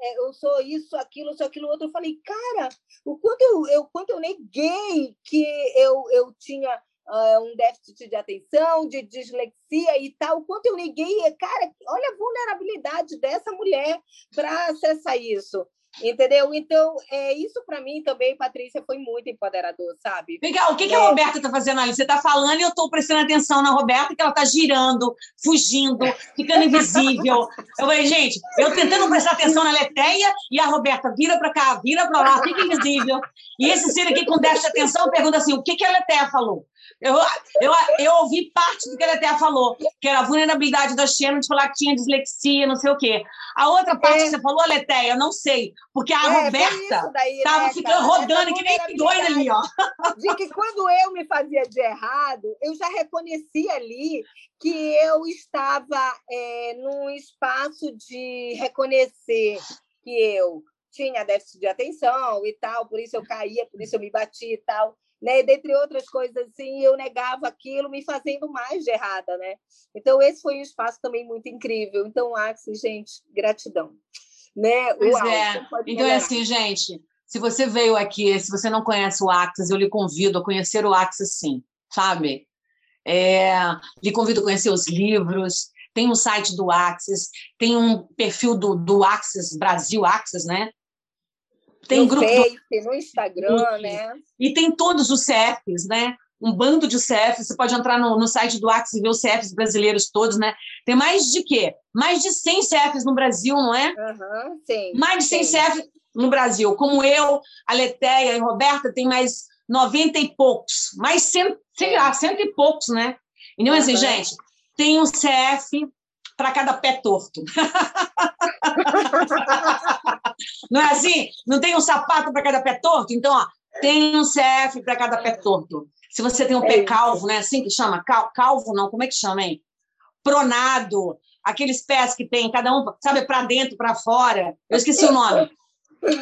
é, eu sou isso, aquilo, eu sou aquilo outro. Eu falei, cara, o quanto eu, eu, quanto eu neguei que eu, eu tinha uh, um déficit de atenção, de dislexia e tal, o quanto eu neguei, cara, olha a vulnerabilidade dessa mulher para acessar isso. Entendeu? Então, é, isso para mim também, Patrícia, foi muito empoderador, sabe? Legal. O que, é. que a é. Roberta está fazendo ali? Você está falando e eu estou prestando atenção na Roberta, que ela está girando, fugindo, ficando invisível. Eu falei, gente, eu tentando prestar atenção na Leteia e a Roberta vira para cá, vira para lá, fica invisível. E esse ser aqui com déficit de atenção pergunta assim: o que, que a Leteia falou? Eu, eu, eu ouvi parte do que ela até falou, que era a vulnerabilidade da Xena de falar que tinha dislexia, não sei o quê. A outra parte é. que você falou, Letéia, eu não sei, porque a é, Roberta estava né, ficando rodando que nem doida ali, ó. De que quando eu me fazia de errado, eu já reconhecia ali que eu estava é, num espaço de reconhecer que eu tinha déficit de atenção e tal, por isso eu caía, por isso eu me bati e tal né? Dentre outras coisas assim, eu negava aquilo, me fazendo mais de errada, né? Então esse foi um espaço também muito incrível. Então, Axis, gente, gratidão, né? Pois Uau, é. Então é assim, gente. Se você veio aqui, se você não conhece o Axis, eu lhe convido a conhecer o Axis, sim, sabe? É, lhe convido a conhecer os livros. Tem um site do Axis, tem um perfil do, do Axis Brasil Axis, né? Tem no grupo Face, do... no Instagram, né? E tem todos os CEFs, né? Um bando de CEFs. Você pode entrar no, no site do Axis e ver os CEFs brasileiros todos, né? Tem mais de quê? Mais de 100 CEFs no Brasil, não é? Uhum, sim. Mais de 100 sim. CEFs no Brasil. Como eu, a Letéia e a Roberta, tem mais 90 e poucos. Mais 100, sei lá, cento e poucos, né? Então, uhum. assim, gente, tem um CF para cada pé torto. Não é assim? Não tem um sapato para cada pé torto? Então, ó, tem um CF para cada pé torto. Se você tem um pé calvo, né? Assim que chama? Calvo, não, como é que chama, hein? Pronado, aqueles pés que tem, cada um, sabe, para dentro, para fora. Eu esqueci o nome.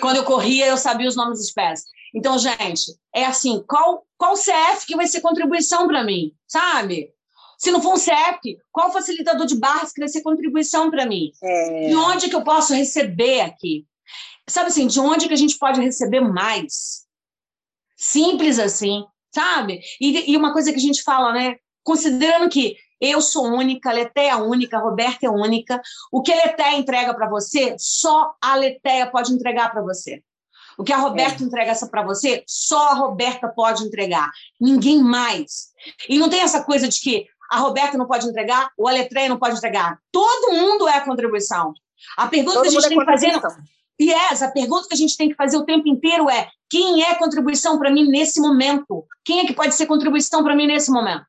Quando eu corria, eu sabia os nomes dos pés. Então, gente, é assim, qual, qual CF que vai ser contribuição para mim, sabe? Se não for um CF, qual facilitador de barras que vai ser contribuição para mim? É. De onde que eu posso receber aqui? Sabe assim, de onde que a gente pode receber mais? Simples assim, sabe? E, e uma coisa que a gente fala, né? Considerando que eu sou única, a Letéia é única, a Roberta é única, o que a Letéia entrega para você, só a Letéia pode entregar para você. O que a Roberta é. entrega para você, só a Roberta pode entregar. Ninguém mais. E não tem essa coisa de que a Roberta não pode entregar, o Aletreia não pode entregar. Todo mundo é contribuição. A pergunta Todo que a gente é tem que fazer. E yes, a pergunta que a gente tem que fazer o tempo inteiro é: quem é contribuição para mim nesse momento? Quem é que pode ser contribuição para mim nesse momento?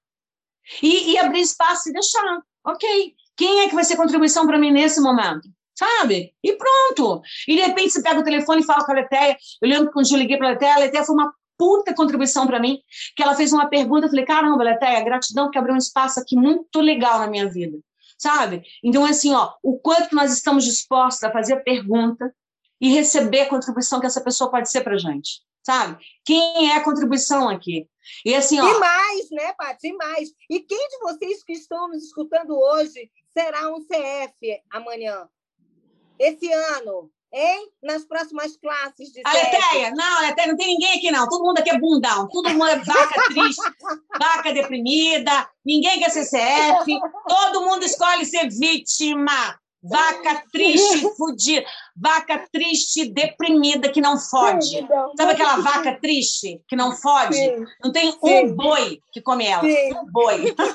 E, e, abrir espaço e deixar. Ok. Quem é que vai ser contribuição para mim nesse momento? Sabe? E pronto. E de repente você pega o telefone e fala com a Letéia. Eu lembro que quando eu liguei para a Letéia, a Letéia foi uma puta contribuição para mim, que ela fez uma pergunta, eu falei, caramba, Letéia, gratidão que abriu um espaço aqui muito legal na minha vida, sabe? Então, assim, ó, o quanto que nós estamos dispostos a fazer a pergunta e receber a contribuição que essa pessoa pode ser para gente, sabe? Quem é a contribuição aqui? E assim, ó... E mais, né, Paty? E mais. E quem de vocês que estão nos escutando hoje será um CF amanhã? Esse ano? Hein? Nas próximas classes de Aleteia, não, Aleteia, não tem ninguém aqui, não. Todo mundo aqui é bundão. Todo mundo é vaca triste, vaca deprimida, ninguém quer ser CF, todo mundo escolhe ser vítima. Vaca triste, fudida. Vaca triste, deprimida, que não fode. Sabe aquela vaca triste, que não fode? Não tem um boi que come ela. Um boi.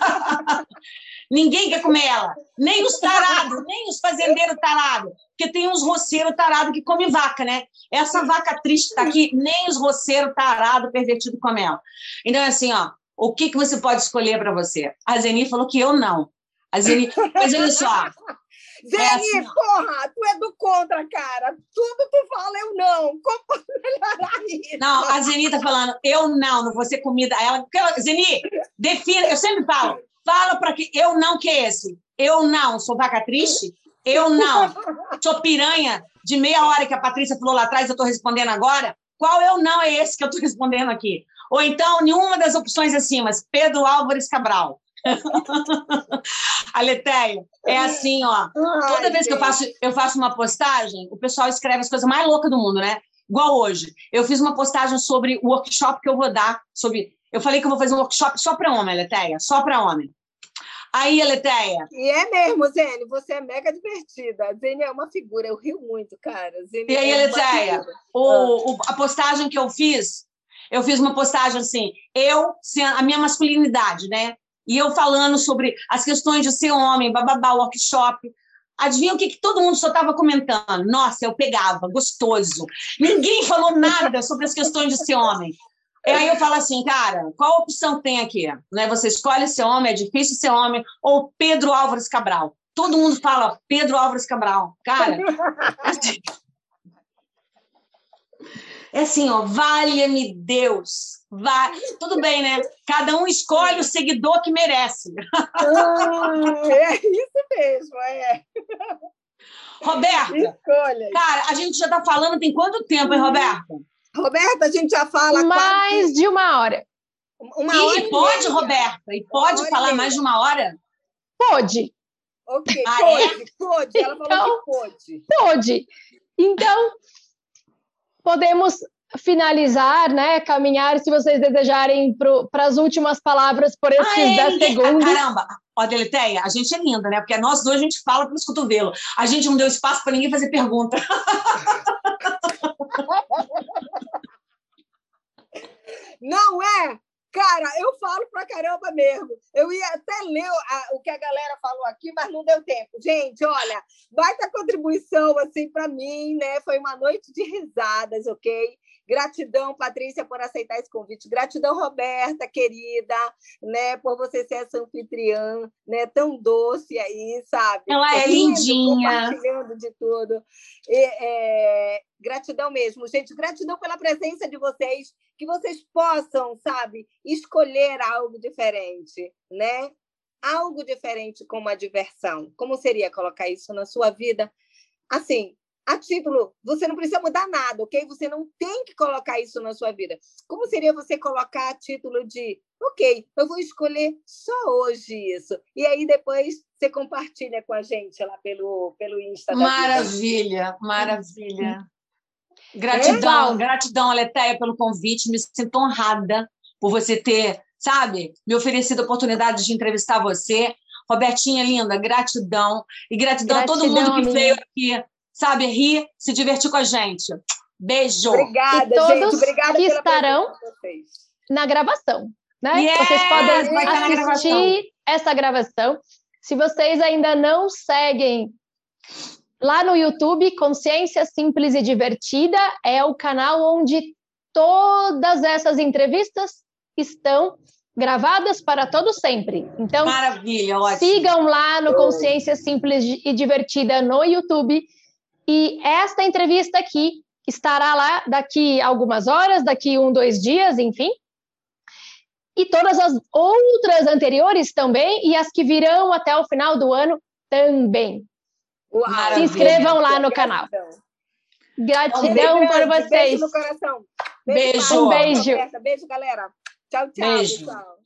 Ninguém quer comer ela. Nem os tarados, nem os fazendeiros tarados. Porque tem uns roceiros tarados que comem vaca, né? Essa vaca triste está aqui, nem os roceiros tarados, pervertidos comem ela. Então, assim, ó, o que, que você pode escolher para você? A Zeni falou que eu não. A Zeni, mas olha só. Zeni, é assim, porra, tu é do contra, cara. Tudo tu fala, eu não. Como posso melhorar isso? Não, a Zeni tá falando, eu não, não vou ser comida. Ela, Zeni, defina, eu sempre falo, Fala para que eu não que é esse. Eu não sou vaca triste. Eu não sou piranha de meia hora que a Patrícia falou lá atrás, eu estou respondendo agora. Qual eu não é esse que eu estou respondendo aqui? Ou então, nenhuma das opções acima, Pedro Álvares Cabral. Aleteia, é assim, ó. Toda vez que eu faço, eu faço uma postagem, o pessoal escreve as coisas mais loucas do mundo, né? Igual hoje. Eu fiz uma postagem sobre o workshop que eu vou dar, sobre eu falei que eu vou fazer um workshop só para homem, Leteia, só para homem. Aí, Leteia. E é mesmo, Zene, você é mega divertida. A Zene é uma figura, eu rio muito, cara. Zene e aí, é o, o, a postagem que eu fiz, eu fiz uma postagem assim, eu, a minha masculinidade, né? E eu falando sobre as questões de ser homem, bababá, workshop. Adivinha o que, que todo mundo só estava comentando? Nossa, eu pegava, gostoso. Ninguém falou nada sobre as questões de ser homem. E aí eu falo assim, cara, qual opção tem aqui? Né? Você escolhe ser homem, é difícil ser homem, ou Pedro Álvares Cabral. Todo mundo fala Pedro Álvares Cabral. Cara, é assim, ó, valha-me Deus. Vai. Tudo bem, né? Cada um escolhe o seguidor que merece. Ah, é isso mesmo, é. Roberta, Escolha. cara, a gente já está falando tem quanto tempo, hein, Roberta? Roberta, a gente já fala. Mais quase... de uma hora. Uma e hora pode, e Roberta? E pode falar mais de uma hora? Pode. Ok, ah, pode, é? pode. Ela então, falou que pode. Pode. Então, podemos finalizar, né? Caminhar, se vocês desejarem, para as últimas palavras por esses ah, 10 segundos. Caramba! Ó, Deleteia, a gente é linda, né? Porque nós dois a gente fala pelos cotovelos. A gente não deu espaço para ninguém fazer pergunta. Não é? Cara, eu falo pra caramba mesmo. Eu ia até ler a, o que a galera falou aqui, mas não deu tempo. Gente, olha, baita contribuição assim para mim, né? Foi uma noite de risadas, ok? Gratidão, Patrícia, por aceitar esse convite. Gratidão, Roberta, querida, né, por você ser essa anfitriã, né, tão doce aí, sabe? Ela é, é lindinha. Compartilhando de tudo. E, é, gratidão mesmo, gente. Gratidão pela presença de vocês, que vocês possam, sabe, escolher algo diferente, né? Algo diferente como a diversão. Como seria colocar isso na sua vida? Assim, a título, você não precisa mudar nada, ok? Você não tem que colocar isso na sua vida. Como seria você colocar a título de, ok, eu vou escolher só hoje isso. E aí depois você compartilha com a gente lá pelo, pelo Insta. Maravilha, maravilha. Gratidão, é? gratidão, Aleteia, pelo convite. Me sinto honrada por você ter, sabe, me oferecido a oportunidade de entrevistar você. Robertinha, linda, gratidão. E gratidão, gratidão a todo mundo que veio aqui, sabe, rir, se divertir com a gente. Beijo. Obrigada, e todos gente. Obrigada que estarão na gravação. Né? Yes, vocês podem assistir essa gravação. Se vocês ainda não seguem lá no YouTube, Consciência Simples e Divertida é o canal onde todas essas entrevistas estão gravadas para todo sempre. Então, Maravilha, ótimo. sigam lá no Consciência Simples e Divertida no YouTube. E esta entrevista aqui estará lá daqui algumas horas, daqui um, dois dias, enfim. E todas as outras anteriores também, e as que virão até o final do ano também. Uau, Se inscrevam lá no canal. Gratidão por vocês. Beijo no coração. Beijo. Um beijo. Beijo, galera. Tchau, tchau. Beijo. Pessoal.